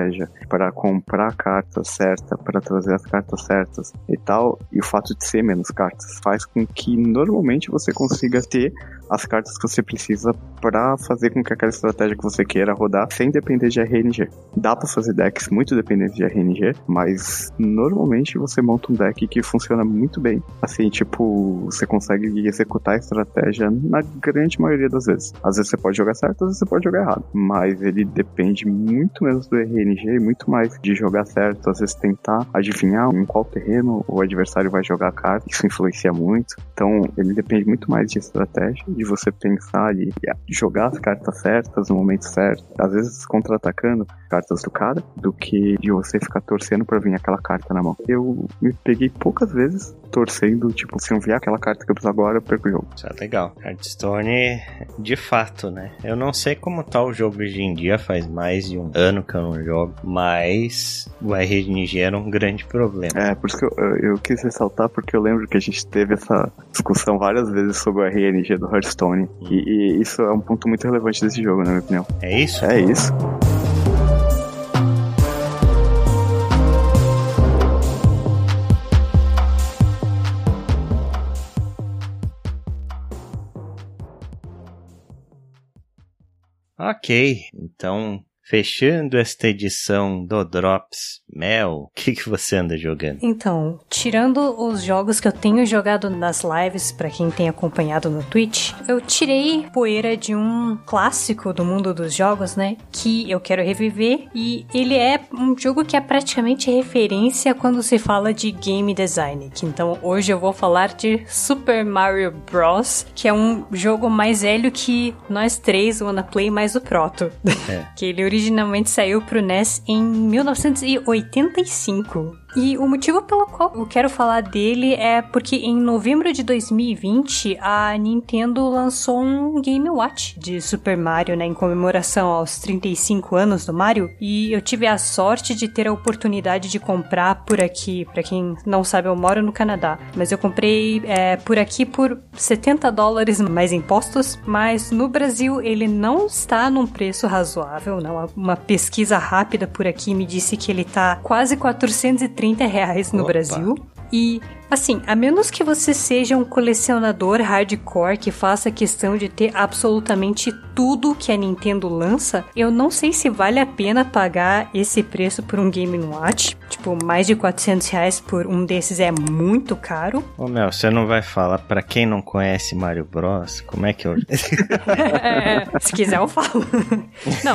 para comprar a carta certa, para trazer as cartas certas e tal, e o fato de ser menos cartas faz com que normalmente você consiga ter as cartas que você precisa para fazer com que aquela estratégia que você queira rodar sem depender de RNG. Dá para fazer decks muito dependentes de RNG, mas normalmente você monta um deck que funciona muito bem. Assim, tipo, você consegue executar a estratégia na grande maioria das vezes. Às vezes você pode jogar certo, às vezes você pode jogar errado, mas ele depende muito menos do RNG e muito mais de jogar certo, às vezes tentar adivinhar em qual terreno o adversário vai jogar a carta, isso influencia muito. Então, ele depende muito mais de estratégia, de você pensar e jogar as cartas certas no momento certo, às vezes contra-atacando cartas do cara, do que de você ficar torcendo pra vir aquela carta na mão. Eu me peguei poucas vezes torcendo, tipo, se eu vier aquela carta que eu preciso agora, eu perco o jogo. Isso é legal. Hearthstone, de fato, né? Eu não sei como tá o jogo hoje em dia, faz mais de um ano que eu não jogo, mas o RNG era um grande problema. É, por isso que eu, eu, eu quis ressaltar, porque eu lembro que a gente teve essa discussão várias vezes sobre o RNG do Hearthstone, e, e isso é um ponto muito relevante desse jogo, na minha opinião. É isso? É isso. Ok, então Fechando esta edição do Drops, Mel, o que, que você anda jogando? Então, tirando os jogos que eu tenho jogado nas lives, para quem tem acompanhado no Twitch, eu tirei poeira de um clássico do mundo dos jogos, né? Que eu quero reviver. E ele é um jogo que é praticamente referência quando se fala de game design. Então, hoje eu vou falar de Super Mario Bros., que é um jogo mais velho que nós três, o Play mais o Proto. É. que ele originalmente saiu pro NES em 1985. E o motivo pelo qual eu quero falar dele é porque em novembro de 2020 a Nintendo lançou um Game Watch de Super Mario, né, em comemoração aos 35 anos do Mario, e eu tive a sorte de ter a oportunidade de comprar por aqui. Para quem não sabe, eu moro no Canadá, mas eu comprei é, por aqui por 70 dólares mais impostos, mas no Brasil ele não está num preço razoável, não. Uma pesquisa rápida por aqui me disse que ele tá quase 430 30 reais no Opa. Brasil. E Assim, a menos que você seja um colecionador hardcore que faça questão de ter absolutamente tudo que a Nintendo lança, eu não sei se vale a pena pagar esse preço por um Game Watch. Tipo, mais de 400 reais por um desses é muito caro. Ô Mel, você não vai falar para quem não conhece Mario Bros? Como é que eu. é, se quiser, eu falo. não,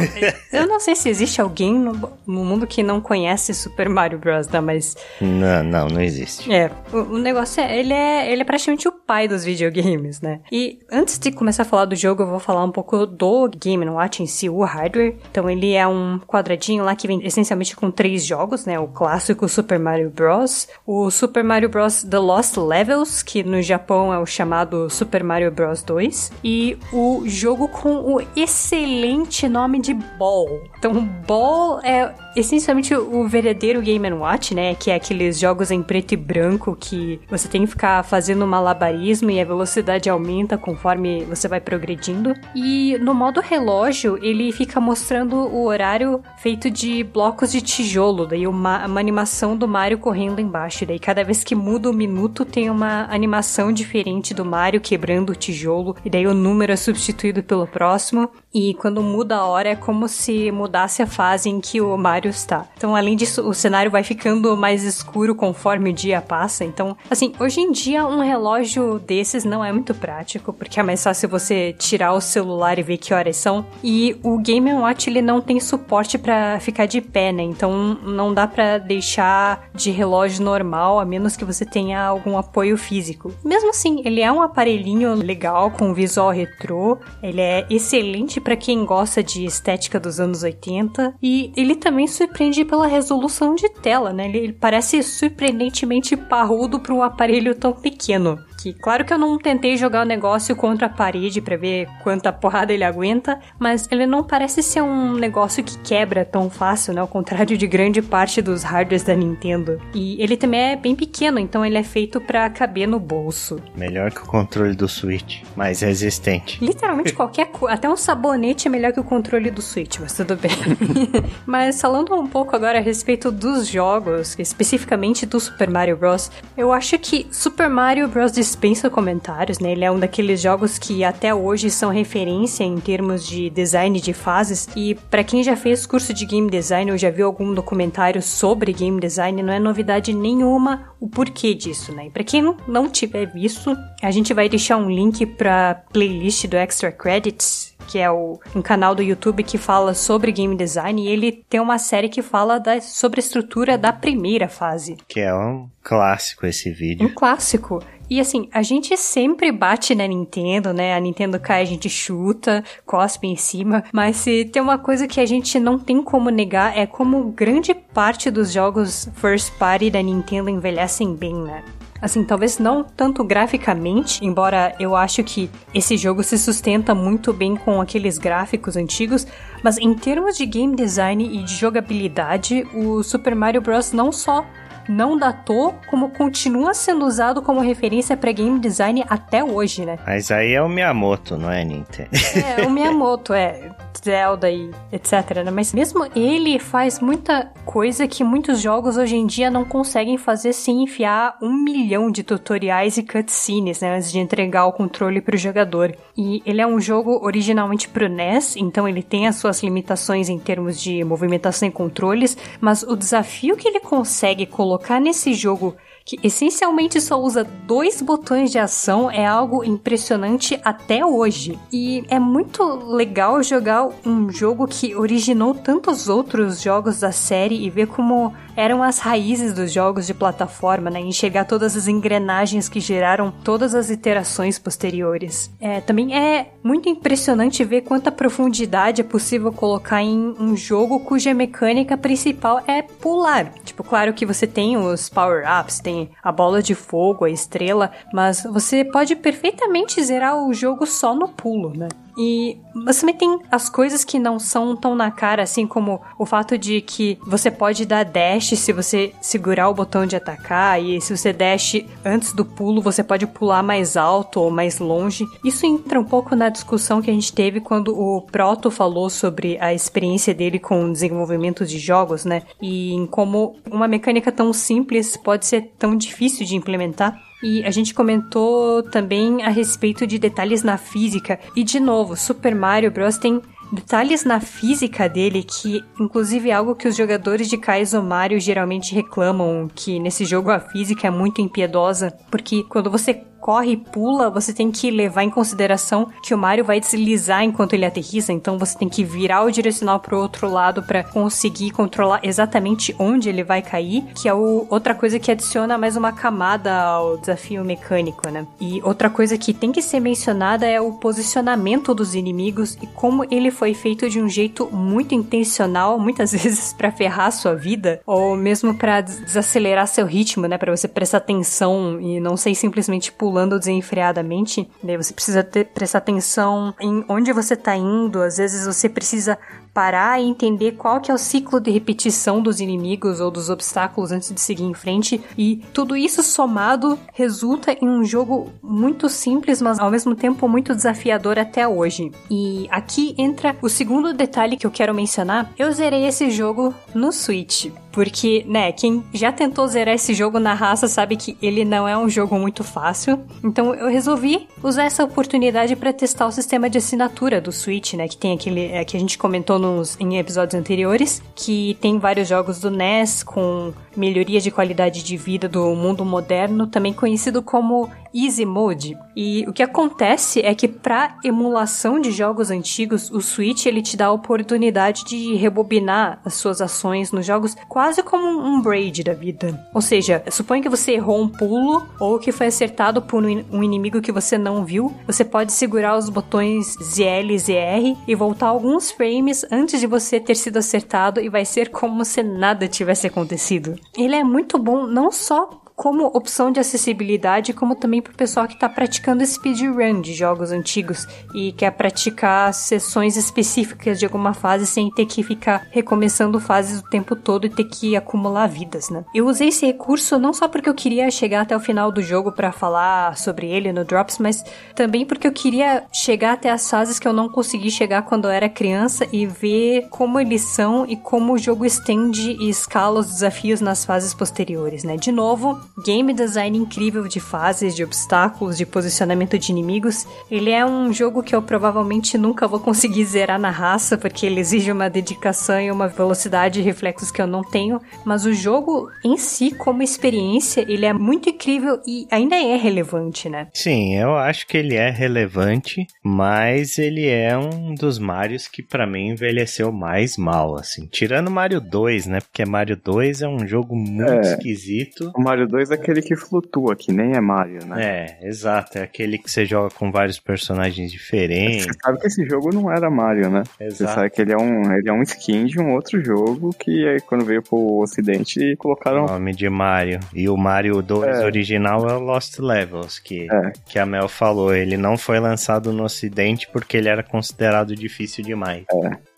eu não sei se existe alguém no, no, mundo que não conhece Super Mario Bros, tá? Mas. Não, não, não existe. É, o negócio é ele, é, ele é praticamente o pai dos videogames, né? E antes de começar a falar do jogo, eu vou falar um pouco do Game Watch em si, o hardware. Então ele é um quadradinho lá que vem essencialmente com três jogos, né? O clássico Super Mario Bros, o Super Mario Bros The Lost Levels, que no Japão é o chamado Super Mario Bros 2, e o jogo com o excelente nome de Ball. Então Ball é essencialmente o verdadeiro Game Watch, né? Que é aqueles jogos em preto e branco que você tem que ficar fazendo malabarismo e a velocidade aumenta conforme você vai progredindo. E no modo relógio, ele fica mostrando o horário feito de blocos de tijolo, daí uma, uma animação do Mario correndo embaixo. Daí cada vez que muda o minuto, tem uma animação diferente do Mario quebrando o tijolo, e daí o número é substituído pelo próximo. E quando muda a hora, é como se mudasse a fase em que o Mario está. Então, além disso, o cenário vai ficando mais escuro conforme o dia passa. Então, assim, hoje em dia, um relógio desses não é muito prático, porque é mais fácil você tirar o celular e ver que horas são. E o Game Watch, ele não tem suporte para ficar de pé, né? Então, não dá para deixar de relógio normal, a menos que você tenha algum apoio físico. Mesmo assim, ele é um aparelhinho legal, com visual retrô. Ele é excelente para quem gosta de estética dos anos 80 e ele também surpreende pela resolução de tela, né? Ele, ele parece surpreendentemente parrudo para um aparelho tão pequeno que claro que eu não tentei jogar o negócio contra a parede para ver quanta porrada ele aguenta, mas ele não parece ser um negócio que quebra tão fácil, né? Ao contrário de grande parte dos hardwares da Nintendo. E ele também é bem pequeno, então ele é feito para caber no bolso. Melhor que o controle do Switch, mais resistente. Literalmente qualquer coisa, até um sabonete é melhor que o controle do Switch, mas tudo bem. mas falando um pouco agora a respeito dos jogos, especificamente do Super Mario Bros, eu acho que Super Mario Bros dispensa comentários, né? Ele é um daqueles jogos que até hoje são referência em termos de design de fases. E para quem já fez curso de game design ou já viu algum documentário sobre game design, não é novidade nenhuma o porquê disso, né? E para quem não tiver visto, a gente vai deixar um link para playlist do Extra Credits que é o, um canal do YouTube que fala sobre game design, e ele tem uma série que fala da, sobre a estrutura da primeira fase. Que é um clássico esse vídeo. Um clássico. E assim, a gente sempre bate na Nintendo, né? A Nintendo cai, a gente chuta, cospe em cima. Mas se tem uma coisa que a gente não tem como negar é como grande parte dos jogos first party da Nintendo envelhecem bem, né? Assim, talvez não tanto graficamente, embora eu acho que esse jogo se sustenta muito bem com aqueles gráficos antigos, mas em termos de game design e de jogabilidade, o Super Mario Bros. não só não datou, como continua sendo usado como referência para game design até hoje, né? Mas aí é o Miyamoto, não é, Nintendo? É, o Miyamoto, é. Zelda e etc. Né? Mas mesmo ele faz muita coisa que muitos jogos hoje em dia não conseguem fazer sem enfiar um milhão de tutoriais e cutscenes, né? Antes de entregar o controle para o jogador. E ele é um jogo originalmente pro NES, então ele tem as suas limitações em termos de movimentação e controles, mas o desafio que ele consegue colocar nesse jogo que essencialmente só usa dois botões de ação, é algo impressionante até hoje. E é muito legal jogar um jogo que originou tantos outros jogos da série e ver como eram as raízes dos jogos de plataforma, né? Enxergar todas as engrenagens que geraram todas as iterações posteriores. É, também é muito impressionante ver quanta profundidade é possível colocar em um jogo cuja mecânica principal é pular. Tipo, claro que você tem os power-ups, tem a bola de fogo, a estrela, mas você pode perfeitamente zerar o jogo só no pulo, né? E você também tem as coisas que não são tão na cara, assim como o fato de que você pode dar dash se você segurar o botão de atacar, e se você dash antes do pulo, você pode pular mais alto ou mais longe. Isso entra um pouco na discussão que a gente teve quando o Proto falou sobre a experiência dele com o desenvolvimento de jogos, né? E em como uma mecânica tão simples pode ser tão difícil de implementar. E a gente comentou também a respeito de detalhes na física. E de novo, Super Mario Bros. tem detalhes na física dele que, inclusive, é algo que os jogadores de Kaizo Mario geralmente reclamam, que nesse jogo a física é muito impiedosa, porque quando você corre e pula, você tem que levar em consideração que o Mario vai deslizar enquanto ele aterriza, então você tem que virar o direcional pro outro lado para conseguir controlar exatamente onde ele vai cair, que é o, outra coisa que adiciona mais uma camada ao desafio mecânico, né? E outra coisa que tem que ser mencionada é o posicionamento dos inimigos e como ele foi feito de um jeito muito intencional, muitas vezes para ferrar sua vida ou mesmo para desacelerar seu ritmo, né, para você prestar atenção e não ser simplesmente pular pulando desenfreadamente, daí você precisa ter, prestar atenção em onde você está indo, às vezes você precisa parar e entender qual que é o ciclo de repetição dos inimigos ou dos obstáculos antes de seguir em frente. E tudo isso somado resulta em um jogo muito simples, mas ao mesmo tempo muito desafiador até hoje. E aqui entra o segundo detalhe que eu quero mencionar. Eu zerei esse jogo no Switch. Porque, né, quem já tentou zerar esse jogo na raça sabe que ele não é um jogo muito fácil. Então eu resolvi usar essa oportunidade para testar o sistema de assinatura do Switch, né, que tem aquele é, que a gente comentou nos em episódios anteriores, que tem vários jogos do NES com melhoria de qualidade de vida do mundo moderno, também conhecido como Easy Mode. E o que acontece é que para emulação de jogos antigos, o Switch ele te dá a oportunidade de rebobinar as suas ações nos jogos quase como um braid da vida. Ou seja, suponha que você errou um pulo ou que foi acertado por um inimigo que você não viu, você pode segurar os botões ZL e ZR e voltar alguns frames antes de você ter sido acertado e vai ser como se nada tivesse acontecido. Ele é muito bom não só como opção de acessibilidade, como também para o pessoal que está praticando speedrun de jogos antigos e quer praticar sessões específicas de alguma fase sem ter que ficar recomeçando fases o tempo todo e ter que acumular vidas, né? Eu usei esse recurso não só porque eu queria chegar até o final do jogo para falar sobre ele no Drops, mas também porque eu queria chegar até as fases que eu não consegui chegar quando eu era criança e ver como eles são e como o jogo estende e escala os desafios nas fases posteriores, né? De novo, game design incrível de fases, de obstáculos, de posicionamento de inimigos. Ele é um jogo que eu provavelmente nunca vou conseguir zerar na raça, porque ele exige uma dedicação e uma velocidade e reflexos que eu não tenho. Mas o jogo em si, como experiência, ele é muito incrível e ainda é relevante, né? Sim, eu acho que ele é relevante, mas ele é um dos Marios que para mim envelheceu mais mal, assim. Tirando Mario 2, né? Porque Mario 2 é um jogo muito é, esquisito. O Mario 2 2 é aquele que flutua, que nem é Mario, né? É, exato. É aquele que você joga com vários personagens diferentes. Você sabe que esse jogo não era Mario, né? Exato. Você sabe que ele é, um, ele é um skin de um outro jogo que aí, quando veio pro ocidente colocaram... O nome de Mario. E o Mario 2 É. original é o Lost Levels, que, É. que a Mel falou. Ele não foi lançado no ocidente porque ele era considerado difícil demais.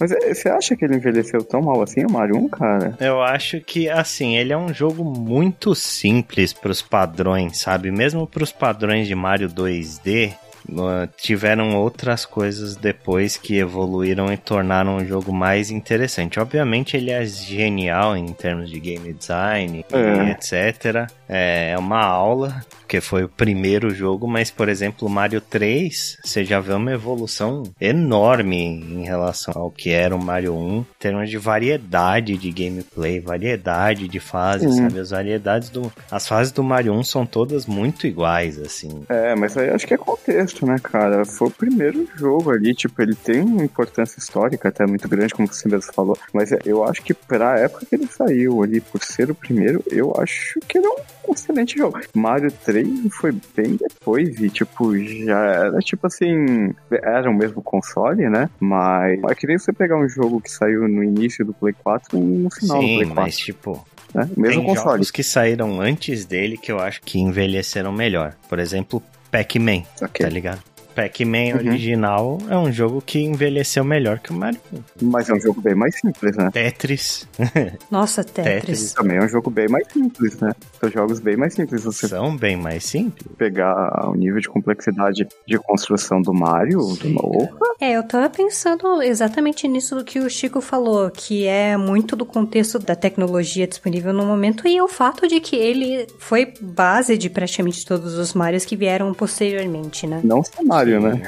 Mas é, você acha que ele envelheceu tão mal assim, o Mario 1, cara? Eu acho que, assim, ele é um jogo muito simples pros padrões, sabe? Mesmo pros padrões de Mario 2D, uh, tiveram outras coisas depois que evoluíram e tornaram o jogo mais interessante. Obviamente ele é genial em termos de game design e É. etc. É uma aula, porque foi o primeiro jogo, mas, por exemplo, o Mario 3, você já vê uma evolução enorme em relação ao que era o Mario 1, em termos de variedade de gameplay, variedade de fases, Sim. sabe? As variedades do. As fases do Mario 1 são todas muito iguais, assim. É, mas aí acho que é contexto, né, cara? Foi o primeiro jogo ali, tipo, ele tem uma importância histórica até muito grande, como você mesmo falou, mas é, eu acho que pra época que ele saiu ali, por ser o primeiro, eu acho que ele é um excelente jogo. Mario 3 foi bem depois e, tipo, já era, tipo assim, era o mesmo console, né? Mas é que nem você pegar um jogo que saiu no início do Play 4 e no final do Sim, Play 4, mas tipo, né? Mesmo tem console. jogos que saíram antes dele que eu acho que envelheceram melhor. Por exemplo, Pac-Man, Ok. tá ligado? Pac-Man Uhum. original é um jogo que envelheceu melhor que o Mario. Mas é um jogo bem mais simples, né? Tetris Nossa, Tetris. Tetris. Também é um jogo bem mais simples, né? São jogos bem mais simples. Você são bem mais simples. pegar o nível de complexidade de construção do Mario, Sim, do Mario, É, eu tava pensando exatamente nisso do que o Chico falou, que é muito do contexto da tecnologia disponível no momento e o fato de que ele foi base de praticamente todos os Marios que vieram posteriormente, né? não só Mario, né?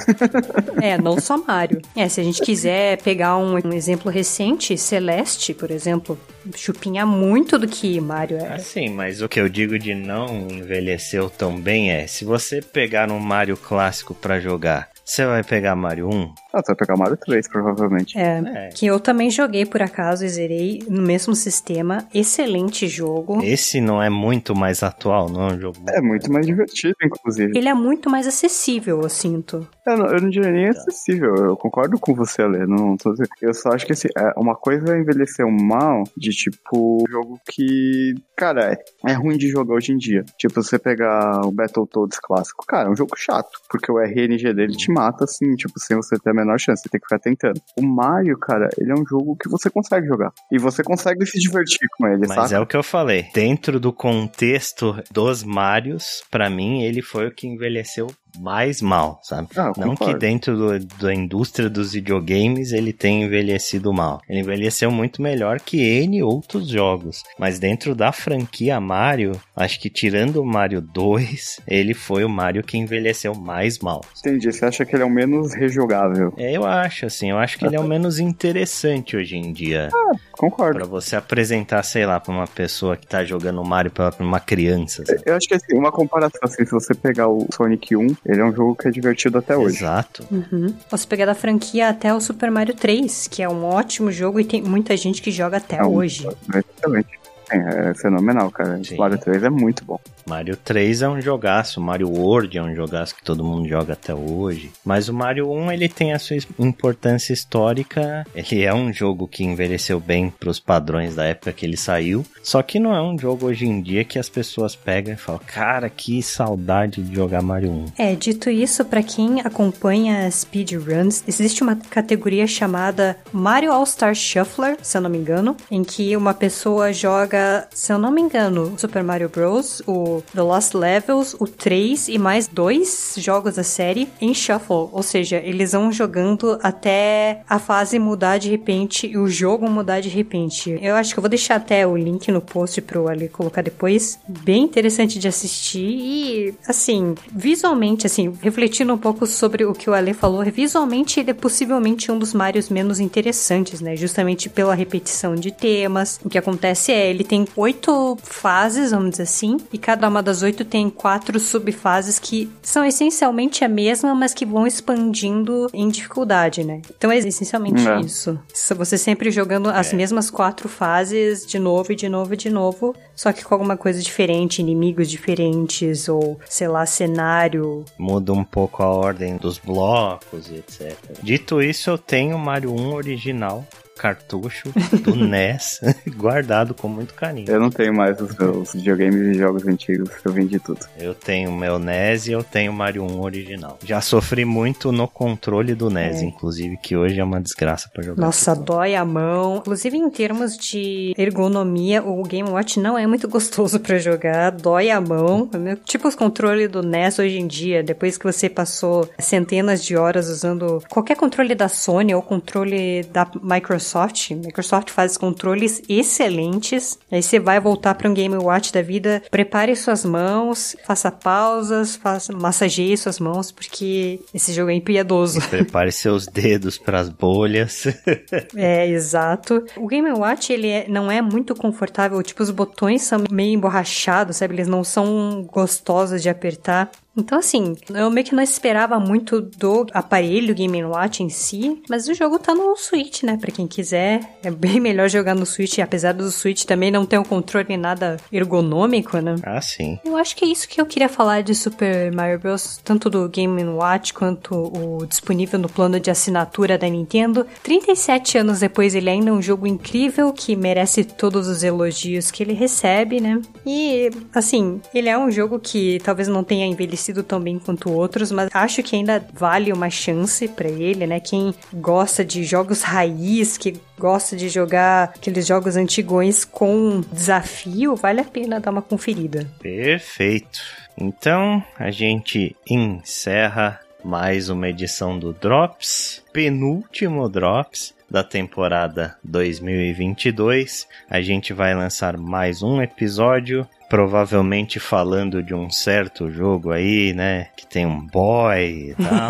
É, não só Mario. É, se a gente quiser pegar um, um exemplo recente, Celeste, por exemplo, chupinha muito do que Mario era. Assim, mas o que eu digo de não envelheceu tão bem é, se você pegar um Mario clássico pra jogar, você vai pegar Mario 1? Ah, você vai pegar Mario 3, provavelmente. É, É. que eu também joguei por acaso e zerei no mesmo sistema. Excelente jogo. Esse não é muito mais atual, não é um jogo É muito mais divertido, inclusive. Ele é muito mais acessível, eu sinto. Eu não, eu não diria nem acessível, eu concordo com você, Ale. Não tô. Eu só acho que assim, é, uma coisa envelheceu mal de tipo jogo que, cara, é, é ruim de jogar hoje em dia. Tipo, você pegar o Battletoads clássico, cara, é um jogo chato, porque o RNG dele te mata assim, tipo, sem você ter a menor chance, você tem que ficar tentando. O Mario, cara, ele é um jogo que você consegue jogar. E você consegue se divertir com ele, Mas sabe? é o que eu falei. Dentro do contexto dos Marios, pra mim, ele foi o que envelheceu mais mal, sabe? Ah, Não que dentro do- da indústria dos videogames ele tenha envelhecido mal. Ele envelheceu muito melhor que N outros jogos. Mas dentro da franquia Mario, acho que tirando o Mario 2, ele foi o Mario que envelheceu mais mal. Entendi, você acha que ele é o menos rejogável. É, eu acho, assim, eu acho que ele é o menos interessante hoje em dia. Concordo. Pra você apresentar, sei lá, pra uma pessoa que tá jogando Mario pra, pra uma criança. sabe? Eu acho que assim, uma comparação assim, se você pegar o Sonic 1, ele é um jogo que é divertido até hoje. Exato. Uhum. Posso pegar da franquia até o Super Mario 3, que é um ótimo jogo e tem muita gente que joga até É um- hoje. É excelente. É, é fenomenal, cara. Sim. Mario 3 é muito bom. Mario 3 é um jogaço, Mario World é um jogaço que todo mundo joga até hoje. Mas o Mario 1 ele tem a sua importância histórica. Ele é um jogo que envelheceu bem pros padrões da época que ele saiu. Só que não é um jogo hoje em dia que as pessoas pegam e falam: Cara, que saudade de jogar Mario 1. É, dito isso, pra quem acompanha speedruns, existe uma categoria chamada Mario All-Star Shuffler, se eu não me engano, em que uma pessoa joga, se eu não me engano, Super Mario Bros, o The Lost Levels, o 3 e mais dois jogos da série em shuffle, ou seja, eles vão jogando até a fase mudar de repente e o jogo mudar de repente. Eu acho que eu vou deixar até o link no post pro Ali colocar depois. Bem interessante de assistir e, assim, visualmente, assim, refletindo um pouco sobre o que o Ale falou, visualmente ele é possivelmente um dos Marios menos interessantes, né? Justamente pela repetição de temas. O que acontece é, ele tem oito fases, vamos dizer assim, e cada uma das oito tem quatro subfases que são essencialmente a mesma, mas que vão expandindo em dificuldade, né? Então é essencialmente é. isso. Você sempre jogando é. as mesmas quatro fases de novo e de novo e de novo, só que com alguma coisa diferente, inimigos diferentes, ou sei lá, cenário. Muda um pouco a ordem dos blocos e etc. Dito isso, eu tenho o Mario 1 original cartucho do NES guardado com muito carinho. Eu não tenho mais os meus videogames e jogos antigos, eu vendi tudo. Eu tenho o meu NES e eu tenho o Mario 1 original. Já sofri muito no controle do NES, é. inclusive, que hoje é uma desgraça para jogar. Nossa, dói a mão. Inclusive, em termos de ergonomia, o Game Watch não é muito gostoso para jogar, dói a mão. Tipo os controles do NES hoje em dia, depois que você passou centenas de horas usando qualquer controle da Sony ou controle da Microsoft Microsoft. Microsoft faz controles excelentes. Aí você vai voltar para um Game Watch da vida, prepare suas mãos, faça pausas, faça, massageie suas mãos, porque esse jogo é impiedoso. Prepare seus dedos para as bolhas. é, exato. O Game Watch, ele é, não é muito confortável, tipo, os botões são meio emborrachados, sabe? Eles não são gostosos de apertar. Então, assim, eu meio que não esperava muito do aparelho Game Watch em si, mas o jogo tá no Switch, né? Pra quem quiser. É bem melhor jogar no Switch, apesar do Switch também não ter um controle nada ergonômico, né? Ah, sim. Eu acho que é isso que eu queria falar de Super Mario Bros., tanto do Game Watch quanto o disponível no plano de assinatura da Nintendo. 37 anos depois, ele ainda é um jogo incrível que merece todos os elogios que ele recebe, né? E, assim, ele é um jogo que talvez não tenha envelhecido envelhecido tão bem quanto outros, mas acho que ainda vale uma chance para ele, né? Quem gosta de jogos raiz, que gosta de jogar aqueles jogos antigões com desafio, vale a pena dar uma conferida. Perfeito. Então, a gente encerra mais uma edição do Drops, penúltimo Drops da temporada 2022. A gente vai lançar mais um episódio provavelmente falando de um certo jogo aí, né? Que tem um boy e tal.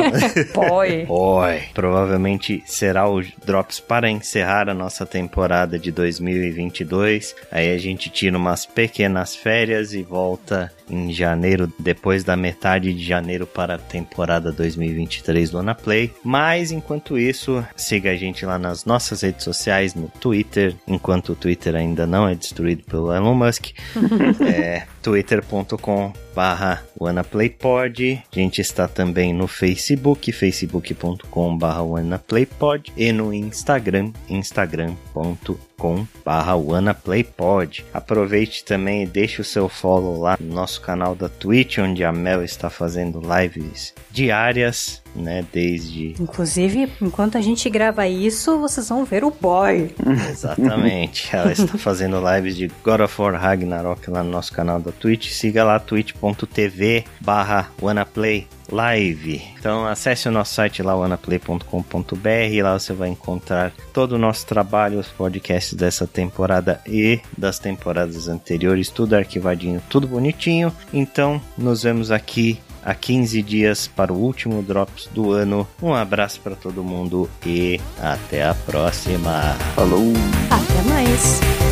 boy. boy. Provavelmente será o Drops para encerrar a nossa temporada de 2022. Aí a gente tira umas pequenas férias e volta em janeiro, depois da metade de janeiro para a temporada 2023 do Ana Play. Mas enquanto isso, siga a gente lá nas nossas redes sociais, no Twitter, enquanto o Twitter ainda não é destruído pelo Elon Musk. é twitter.com barra WannaPlayPod. A gente está também no Facebook, facebook.com barra WannaPlayPod e no Instagram, instagram.com barra WannaPlayPod. Aproveite também e deixe o seu follow lá no nosso canal da Twitch, onde a Mel está fazendo lives diárias, né, desde... Inclusive, enquanto a gente grava isso, vocês vão ver o boy. Exatamente. Ela está fazendo lives de God of War Ragnarok lá no nosso canal da Twitch. Siga lá, twitch twitch.tv barra WannaPlay Live. Então acesse o nosso site lá, wanaplay.com.br, lá você vai encontrar todo o nosso trabalho, os podcasts dessa temporada e das temporadas anteriores, tudo arquivadinho, tudo bonitinho. Então nos vemos aqui a 15 dias para o último Drops do ano. Um abraço para todo mundo e até a próxima. Falou! Até mais!